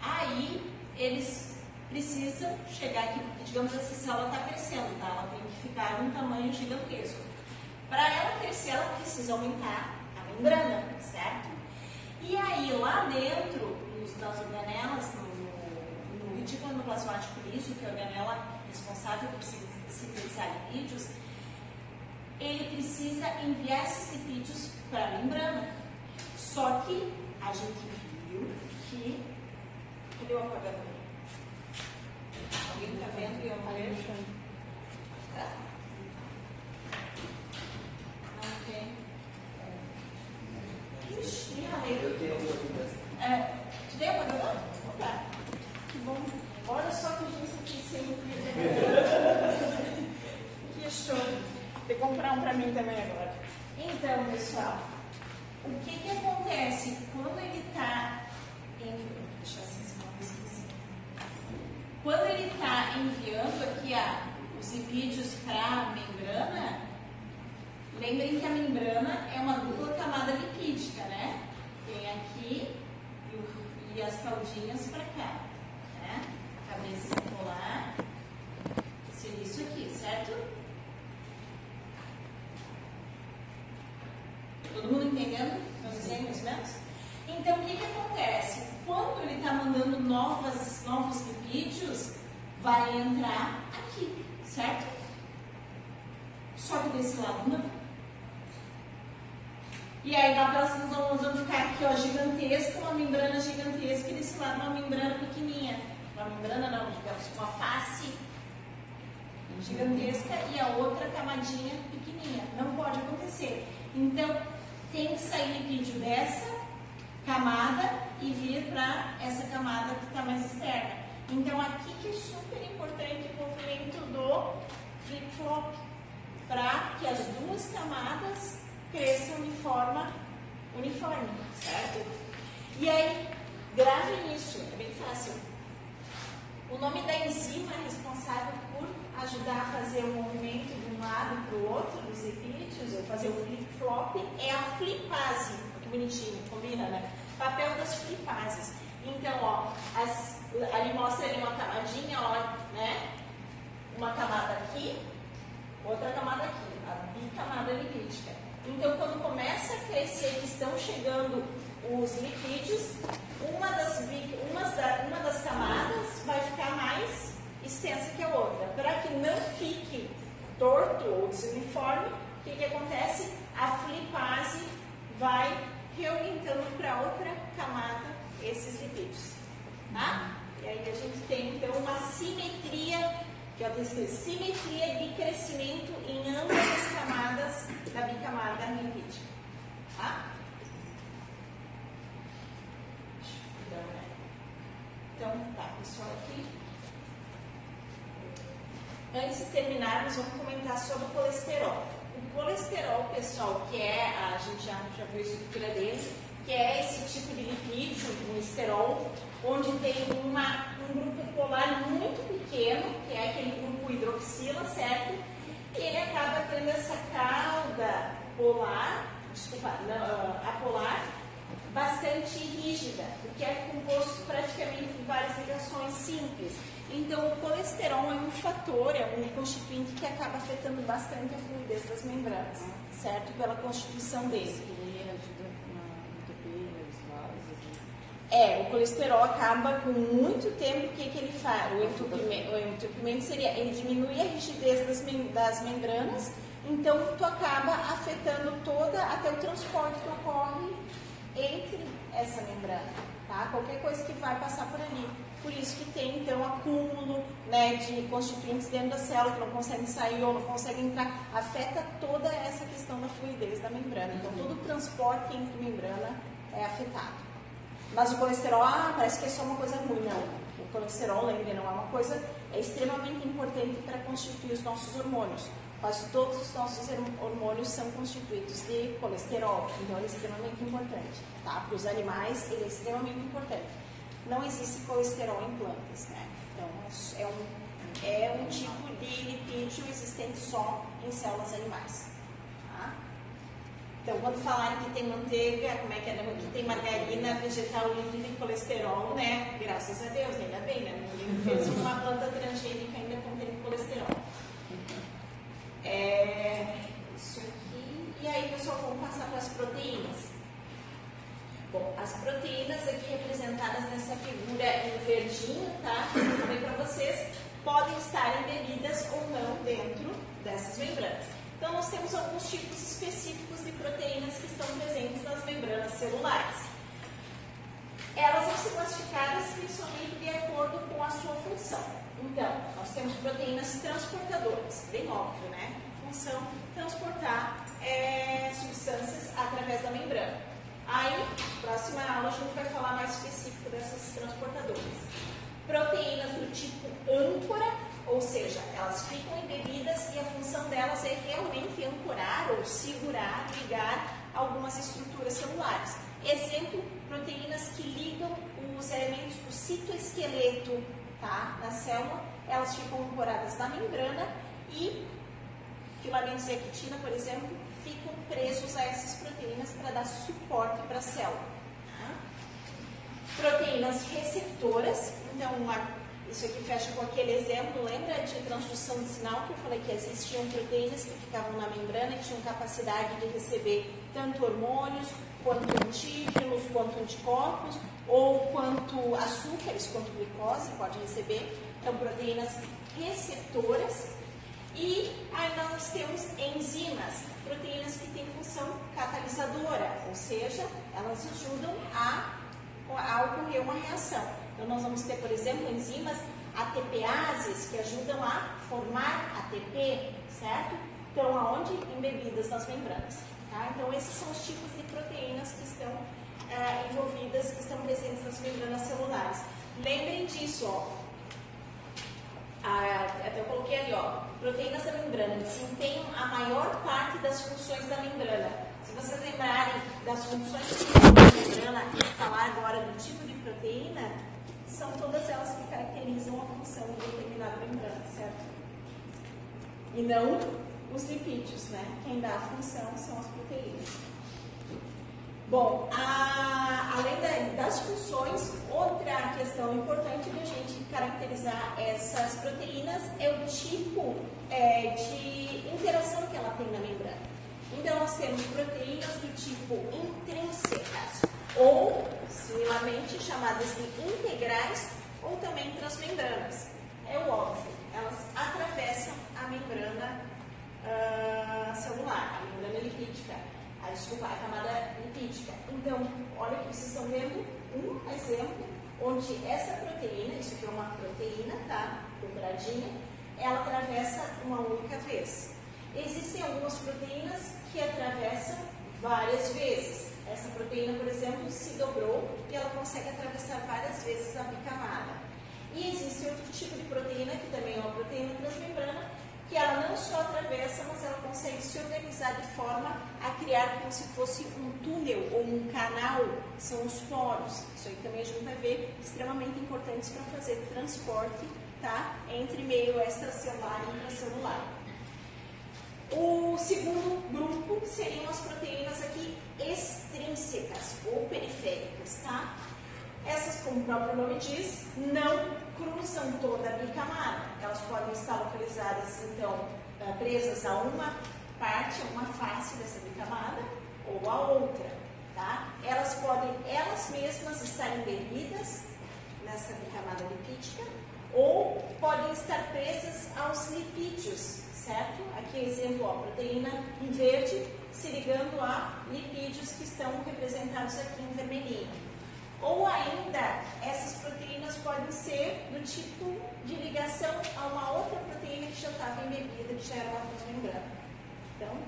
Aí, eles precisam chegar aqui, porque digamos essa célula está crescendo, tá? Ela tem que ficar num tamanho gigantesco. Para ela crescer, ela precisa aumentar a membrana, certo? E aí, lá dentro, nos, nas organelas, no, no, no retículo endoplasmático liso, que é a organela responsável por sin- sintetizar lipídios, ele precisa enviar esses lipídios para a membrana. Só que a gente viu que. Cadê o apagador? Alguém está vendo que eu apaguei? Tá. Torto ou desuniforme, o que, que acontece? A flipase vai reorientando para outra camada esses lipídios. Tá? E aí a gente tem então uma simetria, que é a simetria de crescimento em ambas as camadas da bicamada lipídica. Tá? Então, tá, pessoal, aqui. Antes de terminarmos, vamos comentar sobre o colesterol. O colesterol, pessoal, que é, a gente já, já viu a estrutura dele, que é esse tipo de lipídio, um esterol, onde tem uma, um grupo polar muito pequeno, que é aquele grupo hidroxila, certo? E ele acaba tendo essa cauda polar, desculpa, não, apolar, bastante rígida, porque é composto praticamente de várias ligações simples. Então, o colesterol é um fator, é um constituinte que acaba afetando bastante a fluidez das membranas, certo? Pela constituição dele. É, o colesterol acaba com muito tempo, o que, que ele faz? O entupimento, o entupimento seria, ele diminui a rigidez das, mem das membranas, então tu acaba afetando toda, até o transporte que ocorre entre essa membrana, tá? Qualquer coisa que vai passar por ali. Por isso que tem, então, acúmulo né, de constituintes dentro da célula que não conseguem sair ou não conseguem entrar. Afeta toda essa questão da fluidez da membrana. Então, todo o transporte entre membrana é afetado. Mas o colesterol, ah, parece que é só uma coisa ruim. Não. O colesterol, lembre, não é uma coisa, é extremamente importante para constituir os nossos hormônios. Quase todos os nossos hormônios são constituídos de colesterol, então ele é extremamente importante. Tá? Para os animais, ele é extremamente importante. Não existe colesterol em plantas, né? Então, é um, é um tipo de lipídio existente só em células animais. Então, quando falarem que tem manteiga, como é que é, que tem margarina vegetal livre de colesterol, né? Graças a Deus, ainda bem, né? Ninguém fez uma planta transgênica ainda contendo colesterol. É, isso aqui. E aí, pessoal, vamos passar para as proteínas. Bom, as proteínas aqui representadas nessa figura em verdinho, tá? Eu falei para vocês, podem estar embebidas ou não dentro dessas membranas. Então, nós temos alguns tipos específicos de proteínas que estão presentes nas membranas celulares. Elas vão ser classificadas principalmente de acordo com a sua função. Então, nós temos proteínas transportadoras, bem óbvio, né? Função transportar é, substâncias através da membrana. Aí, próxima aula, a gente vai falar mais específico dessas transportadoras. Proteínas do tipo âncora ou seja, elas ficam embebidas e a função delas é realmente ancorar ou segurar, ligar algumas estruturas celulares. Exemplo, proteínas que ligam os elementos do citoesqueleto tá, da célula, elas ficam ancoradas na membrana e filamentos de actina, por exemplo, ficam presos a essas proteínas para dar suporte para a célula. Tá? Proteínas receptoras, então isso aqui fecha com aquele exemplo, lembra de transdução de sinal que eu falei que existiam proteínas que ficavam na membrana e tinham capacidade de receber tanto hormônios, quanto antígenos, quanto anticorpos, ou quanto açúcares, quanto glicose, pode receber. Então, proteínas receptoras. E aí nós temos enzimas, proteínas que têm função catalisadora, ou seja, elas ajudam a, a ocorrer uma reação. Então, nós vamos ter, por exemplo, enzimas ATPases que ajudam a formar ATP, certo? Então, aonde? Embebidas nas membranas. Tá? Então, esses são os tipos de proteínas que estão é, envolvidas, que estão presentes nas membranas celulares. Lembrem disso, ó. Ah, até eu coloquei ali, ó. Proteínas da membrana desempenham a maior parte das funções da membrana. Se vocês lembrarem das funções da membrana e falar agora do tipo de proteína, são todas elas que caracterizam a função de determinada membrana, certo? E não os lipídios, né? Quem dá a função são as proteínas. Bom, a, além da, das funções, outra questão importante de a gente caracterizar essas proteínas é o tipo é, de interação que ela tem na membrana. Então, nós temos proteínas do tipo intrínsecas, ou similarmente chamadas de integrais, ou também transmembranas. É o óbvio, elas atravessam a membrana uh, celular, a membrana lipídica, a, desculpa, a camada lipídica. Então, olha que vocês estão vendo um exemplo onde essa proteína, isso aqui é uma proteína, tá? Dobradinha, ela atravessa uma única vez. Existem algumas proteínas que atravessam várias vezes. Essa proteína, por exemplo, se dobrou e ela consegue atravessar várias vezes a bicamada. E existe outro tipo de proteína, que também é uma proteína transmembrana, que ela não só atravessa, mas ela consegue se organizar de forma a criar como se fosse um túnel ou um canal, que são os poros. Isso aí também a gente vai ver extremamente importantes para fazer transporte tá? entre meio extracelular e intracelular. O segundo grupo seriam as proteínas aqui extrínsecas ou periféricas, tá? Essas, como o próprio nome diz, não cruzam toda a bicamada. Elas podem estar localizadas, então, eh, presas a uma parte, a uma face dessa bicamada ou a outra, tá? Elas podem, elas mesmas, estar embebidas nessa bicamada lipídica ou podem estar presas aos lipídios, certo? Aqui exemplo, ó, proteína em verde se ligando a lipídios que estão representados aqui em vermelhinho. Ou ainda, essas proteínas podem ser do tipo de ligação a uma outra proteína que já estava embebida, que já era uma transmembrana. Então,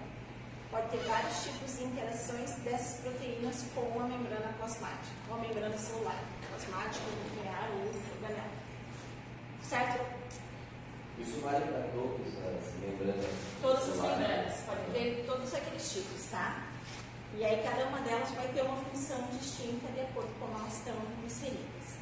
pode ter vários tipos de interações dessas proteínas com a membrana plasmática, com a membrana celular, plasmática, nuclear ou organela. Certo? Isso vale para todas as membranas? Todas as membranas, pode ter todos aqueles tipos, tá? E aí cada uma delas vai ter uma função distinta de acordo com como elas estão inseridas.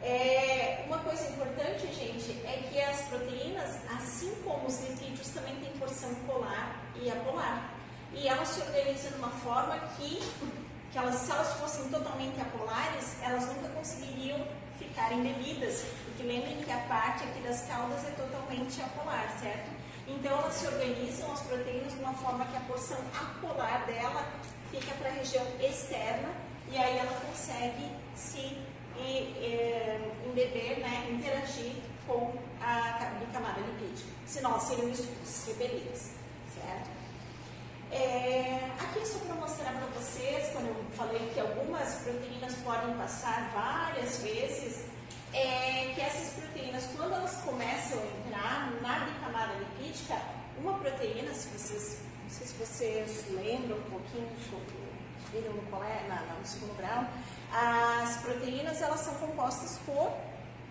É, uma coisa importante, gente, é que as proteínas, assim como os lipídios, também têm porção polar e apolar. E elas se organizam de uma forma que, que elas, se elas fossem totalmente apolares, elas nunca conseguiriam ficar embebidas. Porque lembrem que a parte aqui das caudas é totalmente apolar, certo? Então elas se organizam, as proteínas, de uma forma que a porção apolar dela fica para a região externa e aí ela consegue se e, e, embeber, né, interagir com a camada lipídica. Senão seriam repelidas, certo? É, aqui só para mostrar para vocês, quando eu falei que algumas proteínas podem passar várias vezes, é que essas proteínas, quando elas começam a entrar na bicamada lipídica, uma proteína, se vocês, não sei se vocês lembram um pouquinho sobre viram no, no segundo grau, as proteínas elas são compostas por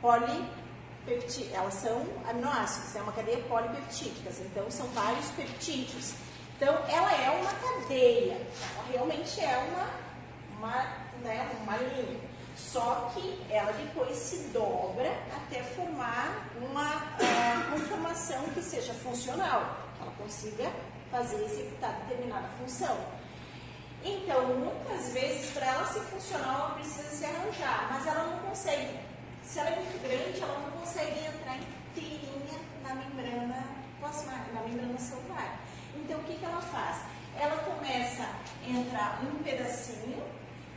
polipeptídeos, elas são aminoácidos, é uma cadeia polipeptídicas, então são vários peptídeos. Então ela é uma cadeia, ela realmente é uma, uma, né, uma linha. Só que ela depois se dobra até formar uma uh, conformação que seja funcional, que ela consiga fazer executar determinada função. Então, muitas vezes, para ela ser funcional, ela precisa se arranjar, mas ela não consegue. Se ela é muito grande, ela não consegue entrar inteirinha na membrana plasmática, na membrana celular. Então, o que, que ela faz? Ela começa a entrar um pedacinho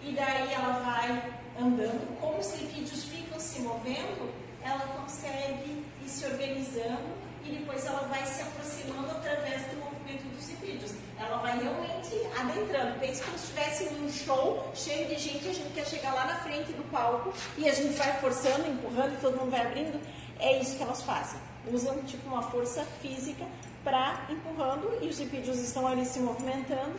e daí ela vai andando, como os lipídios ficam se movendo, ela consegue ir se organizando e depois ela vai se aproximando através do movimento dos lipídios. Ela vai realmente adentrando. Pense como se estivesse num show cheio de gente, a gente quer chegar lá na frente do palco e a gente vai forçando, empurrando e todo mundo vai abrindo. É isso que elas fazem. Usam tipo uma força física para empurrando e os lipídios estão ali se movimentando.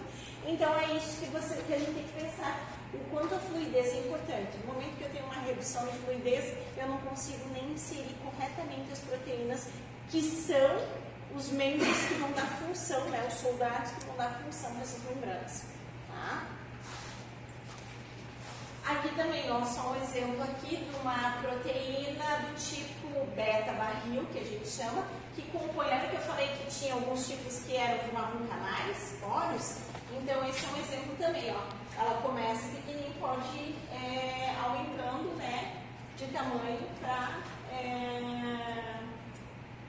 Então é isso que, você, que a gente tem que pensar o quanto a fluidez é importante. No momento que eu tenho uma redução de fluidez, eu não consigo nem inserir corretamente as proteínas que são os membros que vão dar função, né, os soldados que vão dar função nessas membranas. Tá? Aqui também, ó, só um exemplo aqui de uma proteína do tipo beta-barril, que a gente chama, que compõe, lembra que eu falei que tinha alguns tipos que eram, formavam canais, poros? Então, esse é um exemplo também, ó. Ela começa pequenininha pode é, aumentando, né, de tamanho para, é,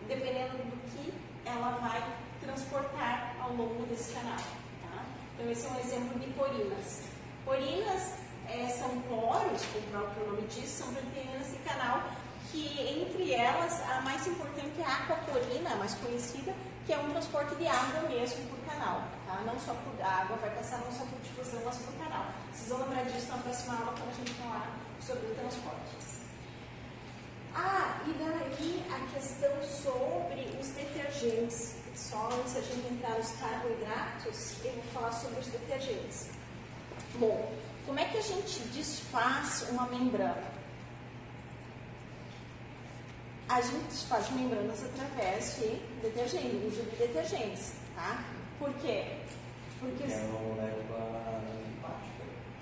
dependendo do que ela vai transportar ao longo desse canal, tá? Então, esse é um exemplo de porinas. Porinas é, são poros, como o próprio nome diz, são proteínas de canal que entre elas a mais importante é a aquaporina, a mais conhecida, que é um transporte de água mesmo por canal, tá? Não só por água vai passar não só por difusão, mas por canal. Vocês vão lembrar disso na próxima aula quando a gente falar sobre o transporte. Ah, e daí a questão sobre os detergentes. Só antes a gente entrar nos carboidratos, eu vou falar sobre os detergentes. Bom, como é que a gente desfaz uma membrana? A gente desfaz membranas através de detergente, uso de detergentes, tá? Por quê? Porque os, É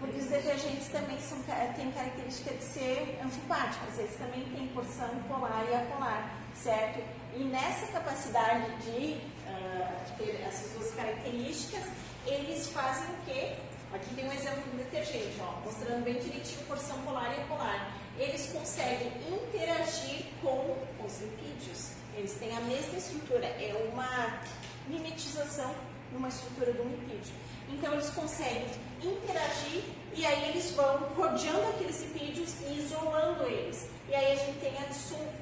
porque os detergentes também são, ca- têm característica de ser anfipáticos, eles também têm porção polar e apolar, certo? E nessa capacidade de ah, ter essas duas características, eles fazem o quê? Aqui tem um exemplo do detergente, ó, mostrando bem direitinho porção polar e apolar. Eles conseguem interagir com os lipídios. Eles têm a mesma estrutura, é uma mimetização numa estrutura do lipídio. Então eles conseguem interagir e aí eles vão rodeando aqueles lipídios e isolando eles. E aí a gente tem a dissol-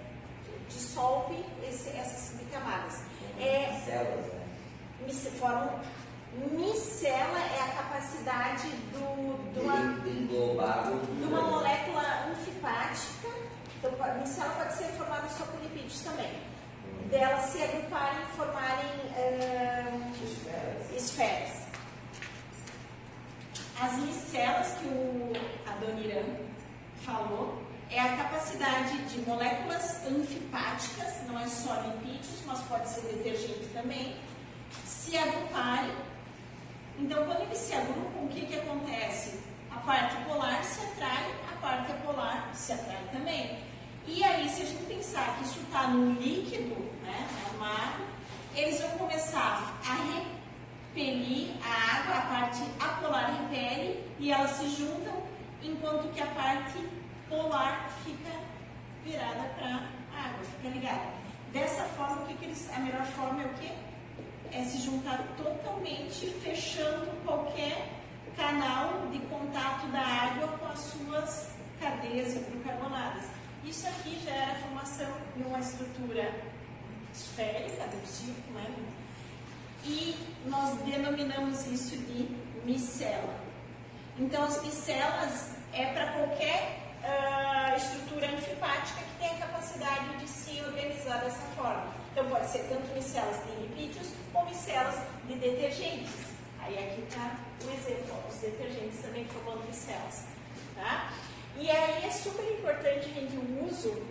dissolve esse- essas camadas. É, Células, né? formam micela é a capacidade do, de uma, De, de englobar o de uma molécula anfipática. Então, a micela pode ser formada só por lipídios também. Delas se agruparem e formarem ah, Esferas. esferas. As micelas que o Adoniran falou é a capacidade de moléculas anfipáticas, não é só lipídios, mas pode ser detergente também, se agruparem. Então, quando eles se agrupam, o que, que acontece? A parte polar se atrai, a parte apolar se atrai também. E aí, se a gente pensar que isso está no líquido, né, no mar, eles vão começar a repelir a água, a parte apolar repele e elas se juntam, enquanto que a parte polar fica virada para a água, fica ligada. Dessa forma, o que, que eles, a melhor forma é o quê? É se juntar totalmente, fechando qualquer canal de contato da água com as suas cadeias hidrocarbonadas. Isso aqui já era a formação de uma estrutura esférica, do círculo, né? E nós denominamos isso de micela. Então, as micelas é para qualquer ah, estrutura anfipática que tenha capacidade de se organizar dessa forma. Então, pode ser tanto micelas de lipídios ou micelas de detergentes. Aí aqui está o exemplo, os detergentes também formando micelas. Tá? E aí é super importante, gente, o uso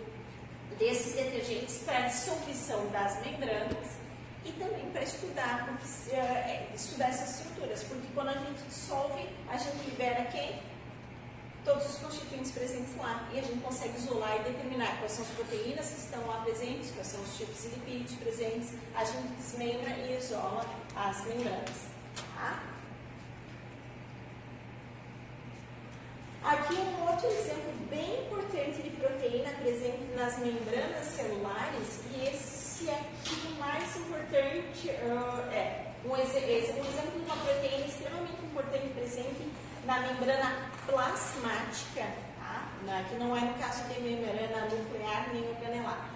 desses detergentes para dissolução das membranas e também para estudar, porque, eh, estudar essas estruturas, porque quando a gente dissolve, a gente libera quem? Todos os constituintes presentes lá e a gente consegue isolar e determinar quais são as proteínas que estão lá presentes, quais são os tipos de lipídios presentes, a gente desmembra e isola as membranas. Tá? Aqui um outro exemplo bem importante de proteína presente nas membranas celulares, e esse aqui o mais importante ah, é um, exe- um exemplo de uma proteína extremamente importante presente na membrana plasmática, tá? Na- que não é no caso de membrana nuclear nem organelar.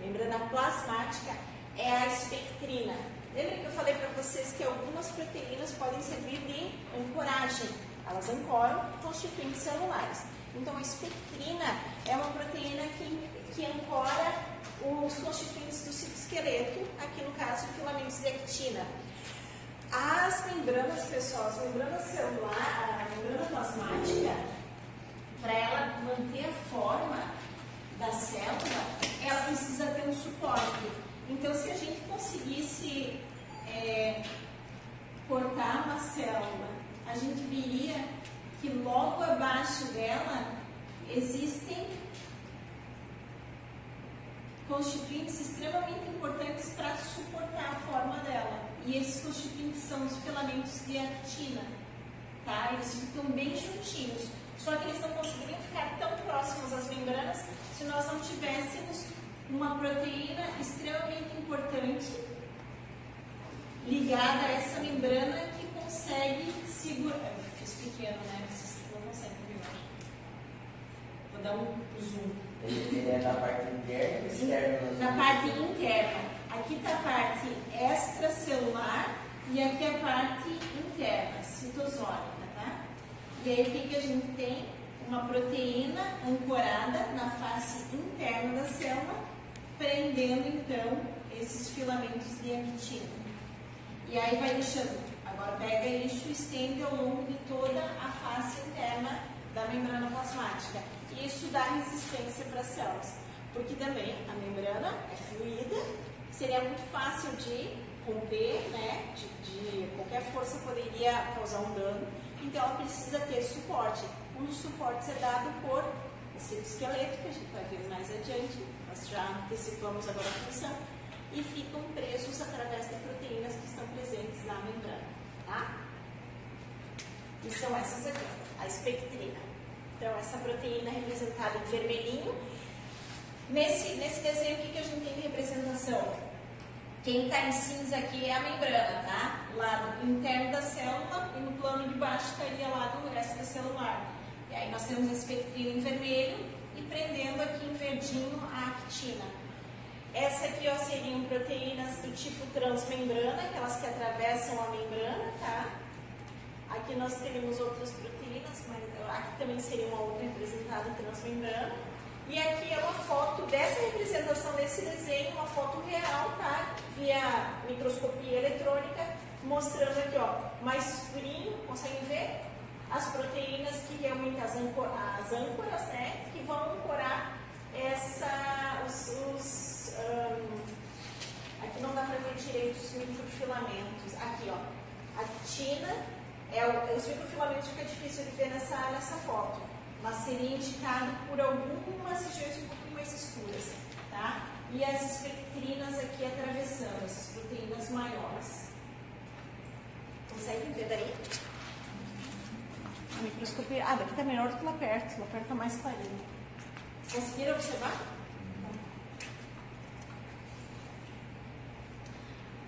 Membrana plasmática é a espectrina. Lembra que eu falei para vocês que algumas proteínas podem servir de ancoragem? Elas ancoram constituintes celulares. Então, a espectrina é uma proteína que, que ancora os constituintes do citoesqueleto, aqui no caso, filamentos de actina. As membranas, pessoal, as membranas celulares, a membrana plasmática, para ela manter a forma da célula, ela precisa ter um suporte. Então, se a gente conseguisse é, cortar uma célula, a gente viria que logo abaixo dela existem constituintes extremamente importantes para suportar a forma dela. E esses constituintes são os filamentos de actina. Tá? Eles ficam bem juntinhos. Só que eles não conseguiriam ficar tão próximos às membranas se nós não tivéssemos uma proteína extremamente importante ligada a essa membrana que consegue segurar. Fiz pequeno, né? Vocês não conseguem ver. Vou dar um zoom. Ele é na parte interna e externa. Na parte interna. Aqui está a parte extracelular e aqui a parte interna, citosólica, tá? E aí o que, que a gente tem? Uma proteína ancorada na face interna da célula, prendendo então esses filamentos de actina. E aí vai deixando. Agora pega isso e estende ao longo de toda a face interna da membrana plasmática isso dá resistência para as células, porque também a membrana é fluida, seria muito fácil de romper, né? De, de, qualquer força poderia causar um dano, então ela precisa ter suporte. Um dos suportes é dado por tecido esqueleto, que a gente vai ver mais adiante, nós já antecipamos agora a função, e ficam presos através de proteínas que estão presentes na membrana. Tá? E são essas aqui, a espectrina. Então, essa proteína é representada em vermelhinho. Nesse, nesse desenho, o que, que a gente tem de representação? Quem está em cinza aqui é a membrana, tá? Lado interno da célula e no plano de baixo estaria lá do resto da celular. E aí nós temos a espectrina em vermelho e prendendo aqui em verdinho a actina. Essa aqui ó, seriam proteínas do tipo transmembrana, aquelas que atravessam a membrana, tá? Aqui nós teremos outras proteínas, mas aqui também seria uma outra representada transmembrana. E aqui é uma foto dessa representação desse desenho, uma foto real, tá? Via microscopia eletrônica, mostrando aqui, ó, mais escurinho, conseguem ver? As proteínas que realmente, as, as âncoras, né? Que vão ancorar essa, os, os um, aqui não dá para ver direito os microfilamentos. Aqui, ó, a tina é, os microfilamentos fica difícil de ver nessa, nessa foto, mas seria indicado por algumas regiões um pouquinho mais escuras, tá? E as espectrinas aqui atravessando, essas proteínas maiores. Consegue ver daí? A microscopia. Ah, daqui está melhor do que lá perto. Lá perto está mais clarinho. Conseguiram observar?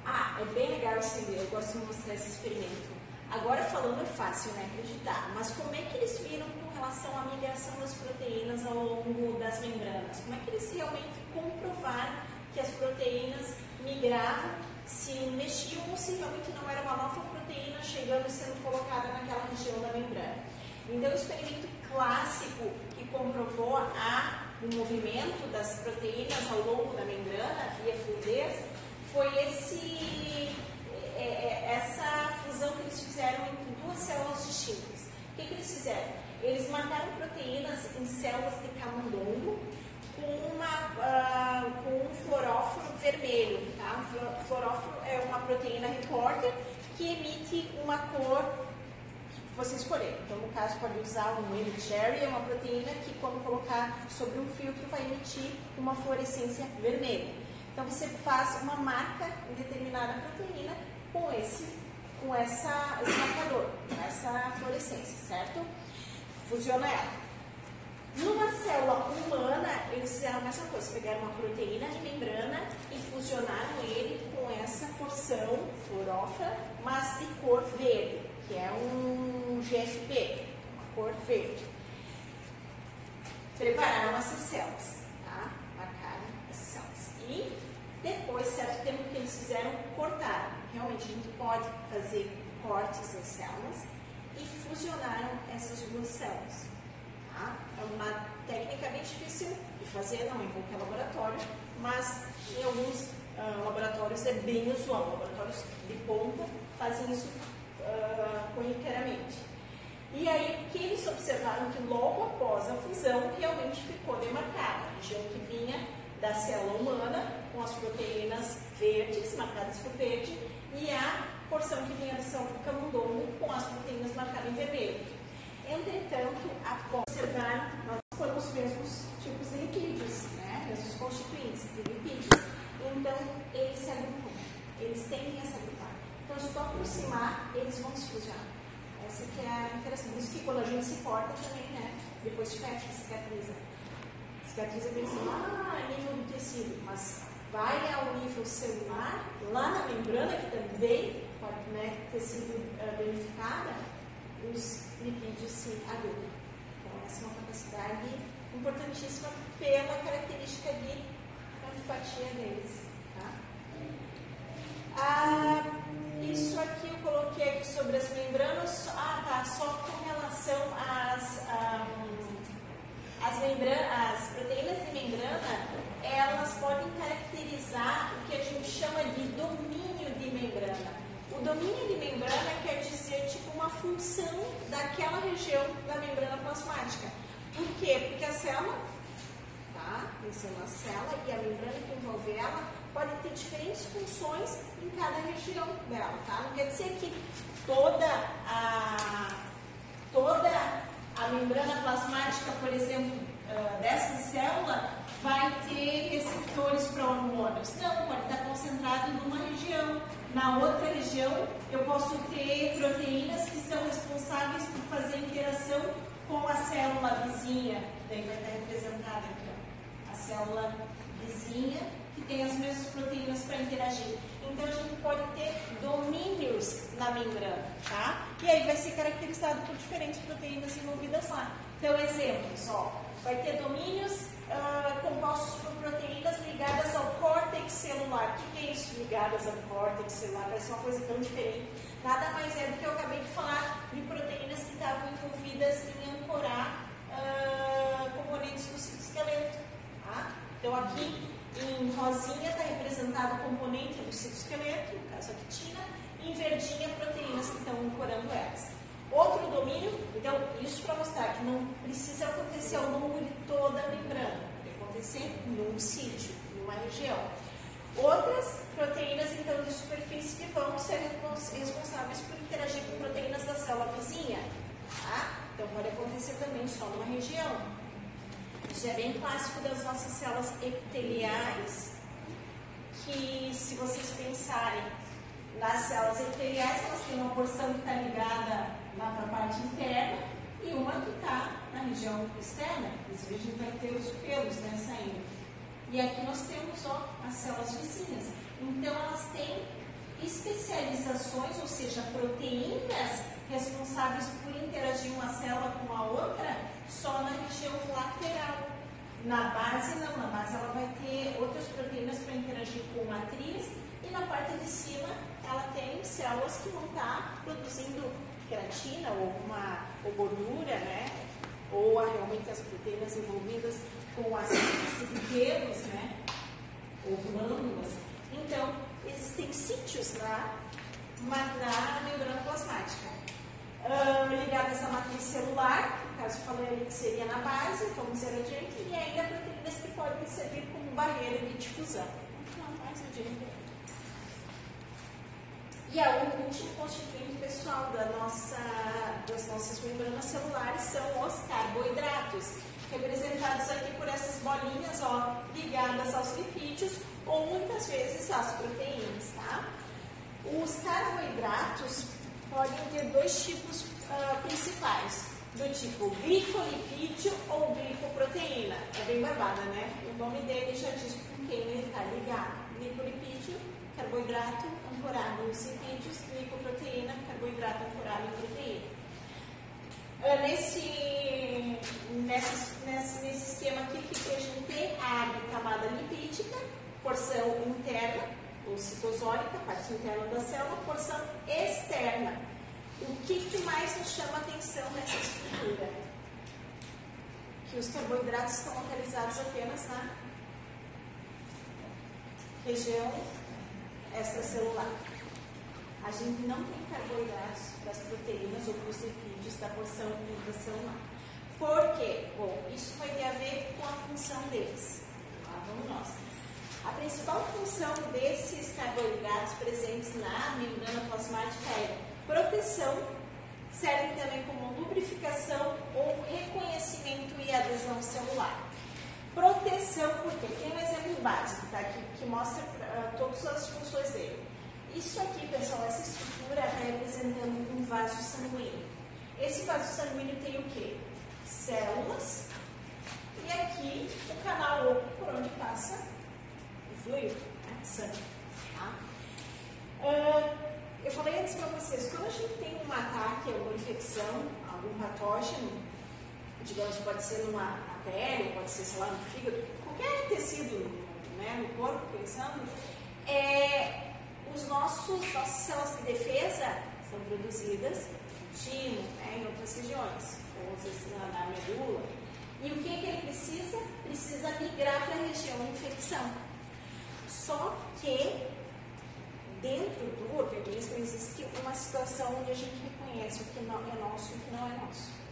Ah, é bem legal esse. Eu gosto de mostrar esse experimento. Agora falando é fácil, né, acreditar, mas como é que eles viram com relação à migração das proteínas ao longo das membranas? Como é que eles realmente comprovaram que as proteínas migravam, se mexiam ou se realmente não era uma nova proteína chegando e sendo colocada naquela região da membrana? Então, o experimento clássico que comprovou a, o movimento das proteínas ao longo da membrana via fluidez foi esse é, é, essa fusão que eles fizeram entre duas células distintas. O que, que eles fizeram? Eles marcaram proteínas em células de camundongo com, uma, uh, com um fluoróforo vermelho. Tá? O fluoróforo é uma proteína repórter que emite uma cor que você escolher. Então, no caso, pode usar um cherry, é uma proteína que, quando colocar sobre um filtro, vai emitir uma fluorescência vermelha. Então, você faz uma marca em determinada proteína com esse, com essa, esse marcador, com essa fluorescência, certo? Fusiona ela. Numa célula humana, eles fizeram a mesma coisa, pegaram uma proteína de membrana e fusionaram ele com essa porção fluorófora, mas de cor verde, que é um GFP, uma cor verde. Prepararam essas células, tá? Marcaram essas células. E depois, certo tempo que eles fizeram, cortaram realmente a gente pode fazer cortes nas células e fusionaram essas duas células. Tá? É uma técnica bem difícil de fazer, não em qualquer laboratório, mas em alguns uh, laboratórios é bem usual. Laboratórios de ponta fazem isso uh, corriqueiramente. E aí, o que eles observaram que logo após a fusão realmente ficou demarcada a região que vinha da célula humana com as proteínas verdes, marcadas por verde, e a porção que vinha de São Camundongo com as proteínas marcadas em vermelho. Entretanto, após observar, nós temos os mesmos tipos de lipídios, né? mesmos constituintes de lipídios. Então, eles se agrupam, eles tendem a se agrupar. Então, se tu aproximar, eles vão se cruzar. Essa que é a interessante. Isso que gente se corta também, né? Depois fecha, cicatriza. Cicatriza pensa lá a nível do tecido, mas vai ao nível celular, lá na membrana, que também pode né, ter sido uh, danificada, os lipídios se agrupam. Então, essa é uma capacidade importantíssima pela característica de antipatia deles. Tá? Ah, isso aqui eu coloquei aqui sobre as membranas. Ah, tá. Só com relação às, às, membranas, as proteínas de membrana, elas podem caracterizar o que a gente chama de domínio de membrana. O domínio de membrana quer dizer tipo uma função daquela região da membrana plasmática. Por quê? Porque a célula, tá? Tem uma célula e a membrana que envolve ela pode ter diferentes funções em cada região dela, tá? Não quer dizer que toda a toda a membrana plasmática, por exemplo, uh, dessa célula vai ter receptores para hormônios. Não, pode estar concentrado numa região. Na outra região, eu posso ter proteínas que são responsáveis por fazer interação com a célula vizinha. Daí vai estar representada aqui, ó. a célula vizinha que tem as mesmas proteínas para interagir. Então a gente pode ter domínios na membrana, tá? E aí vai ser caracterizado por diferentes proteínas envolvidas lá. Então, exemplos, ó, vai ter domínios uh, compostos por proteínas ligadas ao córtex celular. O que é isso, ligadas ao córtex celular? Ser uma coisa tão diferente. Nada mais é do que eu acabei de falar de proteínas que estavam envolvidas em ancorar uh, componentes do citoesqueleto. Tá? Então, aqui em rosinha está representado o componente do citoesqueleto, no caso a quitina, em verdinha proteínas que estão ancorando elas. Outro domínio, então, isso para mostrar que não precisa acontecer ao longo de toda a membrana, pode acontecer num sítio, numa região. Outras proteínas, então, de superfície que vão ser responsáveis por interagir com proteínas da célula vizinha. Tá? Então, pode acontecer também só numa região. Isso é bem clássico das nossas células epiteliais, que se vocês pensarem nas células epiteliais, elas têm uma porção que está ligada lá para a parte interna e uma que está na região externa. Inclusive a gente vai ter os pelos né, saindo. E aqui nós temos ó, as células vizinhas. Então elas têm especializações, ou seja, proteínas responsáveis por interagir uma célula com a outra só na região lateral. Na base não, na base ela vai ter outras proteínas para interagir com matriz e na parte de cima ela tem células que vão estar produzindo queratina ou uma ou gordura, né? Ou realmente as proteínas envolvidas com as pelos, né? Ou glândulas. Então, existem sítios na, na membrana plasmática. Uh, ligadas à matriz celular, no caso falei ali que seria na base, vamos ver adiante, e ainda proteínas que podem servir como barreira de difusão. Então, mais adiante. E a última constituinte pessoal da nossa, das nossas membranas celulares são os carboidratos, representados aqui por essas bolinhas ó, ligadas aos lipídios ou muitas vezes às proteínas. Tá? Os carboidratos podem ter dois tipos uh, principais, do tipo glicolipídio ou glicoproteína. É bem barbada, né? O nome dele já diz com quem ele está ligado. Glicolipídio, carboidrato, ancorado em lipídios, glicoproteína, carboidrato ancorado em proteína. Uh, nesse, nesse, nesse, esquema aqui, que a gente tem? A camada lipídica, porção interna, ou citosólica, parte interna da célula, porção externa. O que, que mais nos chama atenção nessa estrutura? Que os carboidratos estão localizados apenas na região extracelular. A gente não tem carboidratos para as proteínas ou para os lipídios da porção intracelular. Por quê? Bom, isso vai ter a ver com a função deles. Lá vamos nós. A principal função desses carboidratos presentes na membrana plasmática é proteção, servem também como lubrificação ou reconhecimento e adesão celular. Proteção, porque tem um exemplo básico tá, aqui que mostra uh, todas as funções dele. Isso aqui, pessoal, essa estrutura está representando um vaso sanguíneo. Esse vaso sanguíneo tem o quê? Células e aqui o canal oco por onde passa o fluido, né? sangue. Tá? Uh, eu falei antes para vocês, quando a gente tem um ataque, alguma infecção, algum patógeno, digamos, pode ser numa pele, pode ser, sei lá, no fígado, qualquer tecido né, no corpo, pensando, é, os nossos, nossas células de defesa são produzidas no né, em outras regiões, ou às na, medula. E o que, que ele precisa? Precisa migrar para a região de infecção. Só que dentro do organismo existe uma situação onde a gente reconhece o que não é nosso e o que não é nosso.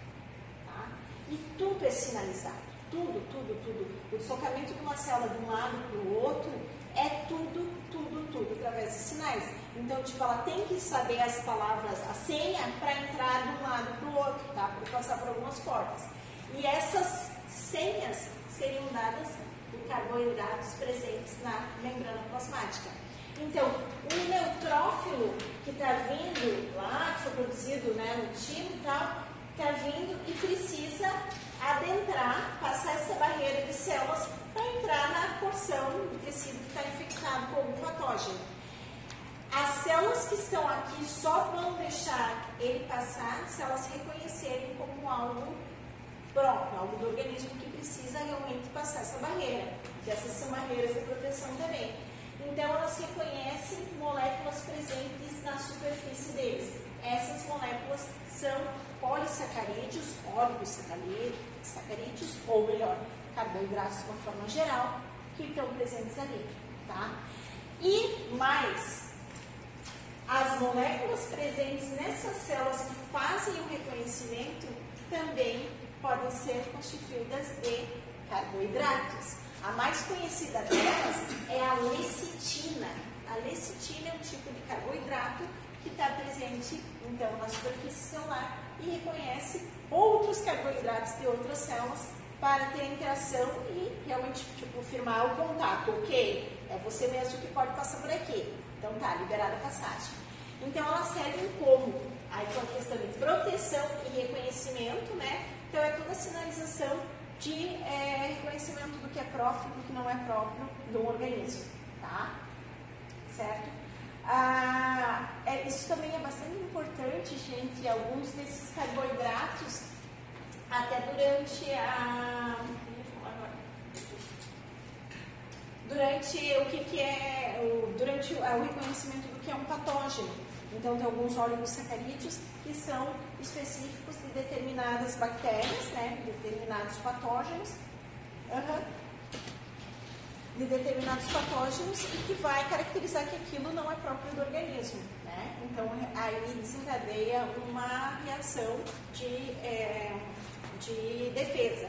E tudo é sinalizado. Tudo, tudo, tudo. O deslocamento de uma célula de um lado para o outro é tudo, tudo, tudo, através de sinais. Então, tipo, ela tem que saber as palavras, a senha, para entrar de um lado para o outro, tá? Para passar por algumas portas. E essas senhas seriam dadas por carboidratos presentes na membrana plasmática. Então, o neutrófilo que está vindo lá, que foi produzido né, no timo e tal, está vindo e precisa adentrar, passar essa barreira de células para entrar na porção do tecido que está infectado com algum patógeno. As células que estão aqui só vão deixar ele passar se elas reconhecerem como algo próprio, algo do organismo que precisa realmente passar essa barreira. Que essas são barreiras de proteção também. Então, elas reconhecem moléculas presentes na superfície deles. Essas moléculas são polissacarídeos, oligosacarídeos, ou melhor, carboidratos de uma forma geral, que estão presentes ali. Tá? E mais, as moléculas presentes nessas células que fazem o reconhecimento também podem ser constituídas de carboidratos. A mais conhecida delas é a lecitina. A lecitina é um tipo de carboidrato que está presente, então, na superfície celular e reconhece outros carboidratos de outras células para ter a interação e realmente tipo, firmar o contato. Ok, é você mesmo que pode passar por aqui. Então tá, liberada a passagem. Então elas servem como? Aí a questão de proteção e reconhecimento, né? Então é toda a sinalização de é, reconhecimento do que é próprio e do que não é próprio do organismo, tá? Certo? Ah, é, isso também é bastante importante, gente. Alguns desses carboidratos, até durante a. Durante o que, que é. O, durante o, o reconhecimento do que é um patógeno. Então, tem alguns oligosacarídeos que são específicos de determinadas bactérias, né, determinados patógenos, de determinados patógenos e que vai caracterizar que aquilo não é próprio do organismo. Né? Então, aí desencadeia uma reação de, é, de defesa.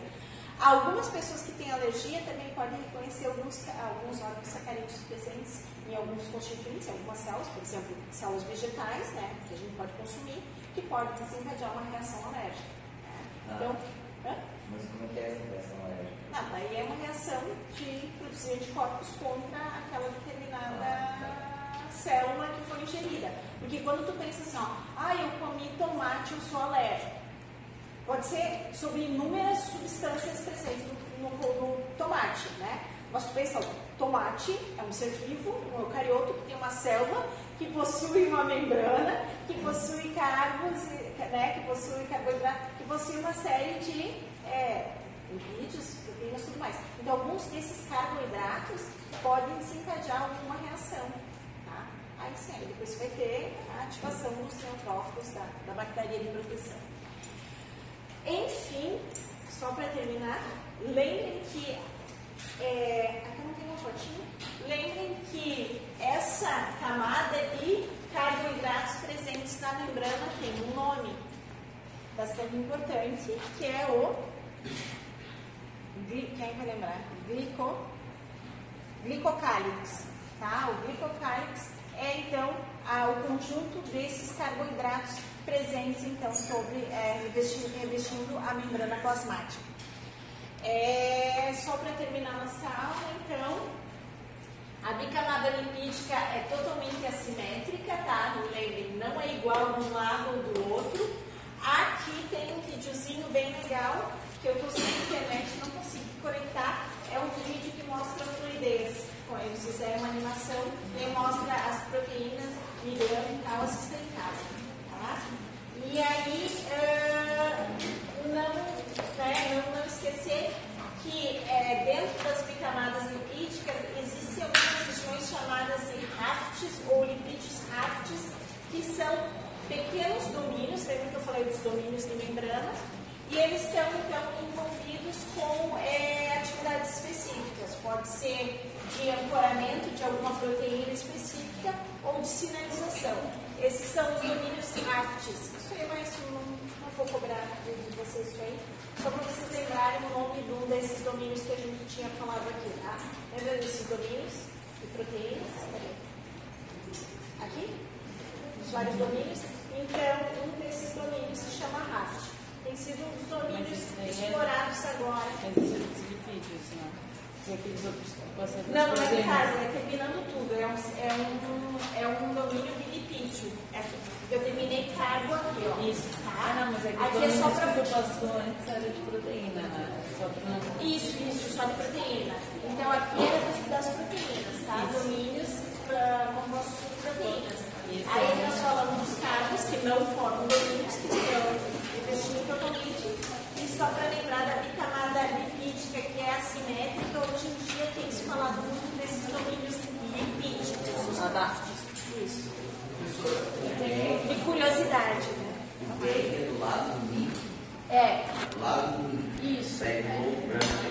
Algumas pessoas que têm alergia também podem reconhecer alguns, alguns oligosacarídeos presentes em alguns constituintes, em algumas células, por exemplo, células vegetais, né, que a gente pode consumir, que pode desencadear uma reação alérgica. Né? Ah, então, hã? mas como é que é essa reação Não, daí é uma reação de produzir anticorpos contra aquela determinada célula que foi ingerida. Porque quando tu pensa assim, ó, ah, eu comi tomate, eu sou alérgico. Pode ser sobre inúmeras substâncias presentes no, no, no tomate, né? Mas tu pensa, tomate é um ser vivo, um eucarioto, que tem uma célula que possui uma membrana, que possui cargos, né, que possui carboidrato, que possui uma série de é, lipídios, proteínas e tudo mais. Então, alguns desses carboidratos podem desencadear alguma reação. Tá? Aí sim, aí depois vai ter a ativação dos neutrófilos da, da bactéria de proteção. Enfim, só para terminar, lembrem que é, aqui não tem uma fotinha. Lembrem que essa camada de carboidratos presentes na membrana tem um nome bastante importante, que é o. Quem vai lembrar? Glico, glicocálix. Tá? O glicocálix é então a- o conjunto desses carboidratos presentes então sobre é, revestindo, revestindo a membrana plasmática. É, só para terminar nossa aula, então, A bicamada lipídica é totalmente assimétrica, tá? Não lembre, não é igual de um lado ou do outro. Aqui tem um videozinho bem legal que eu sem internet não consegui conectar. É um vídeo que mostra a fluidez. Bom, eles fizeram uma animação e mostra as proteínas migrando e tal, assista em casa. Tá? E aí, uh, não, né, não, não esquecer que é, dentro das bicamadas lipídicas existem algumas regiões chamadas de rafts ou lipídios rafts, que são pequenos domínios, lembra que eu falei dos domínios de membrana, e eles estão então envolvidos com é, atividades específicas, pode ser de ancoramento de alguma proteína específica ou de sinalização. Esses são os domínios rafts. Isso aí é mais um vou cobrar de vocês isso aí, só para vocês lembrarem o nome de um desses domínios que a gente tinha falado aqui, tá? Lembra desses domínios de proteínas? Aqui? Os vários domínios. Então, um desses domínios se chama RAFT. Tem sido um dos domínios é explorados agora. Mas isso é lipídios, não? E aqueles outros Não, não é caso, é terminando tudo. É um, é um, é um domínio de lipídio. É, eu terminei carbo aqui, ó. Isso. Tá? Ah, não, mas é que aqui é só para antes era de proteína, né? Pra... Isso, isso, só de proteína. Então aqui era das, das proteínas, tá? Isso. Domínios uh, compostos de proteínas. Isso. Aí nós falamos dos carbos que não formam domínios, que estão investindo totalmente. E só para lembrar da bicamada lipídica, que é assimétrica, hoje em dia tem se falado muito desses domínios lipídicos. Isso. De curiosidade, né? do lado do. É. Do lado do milho.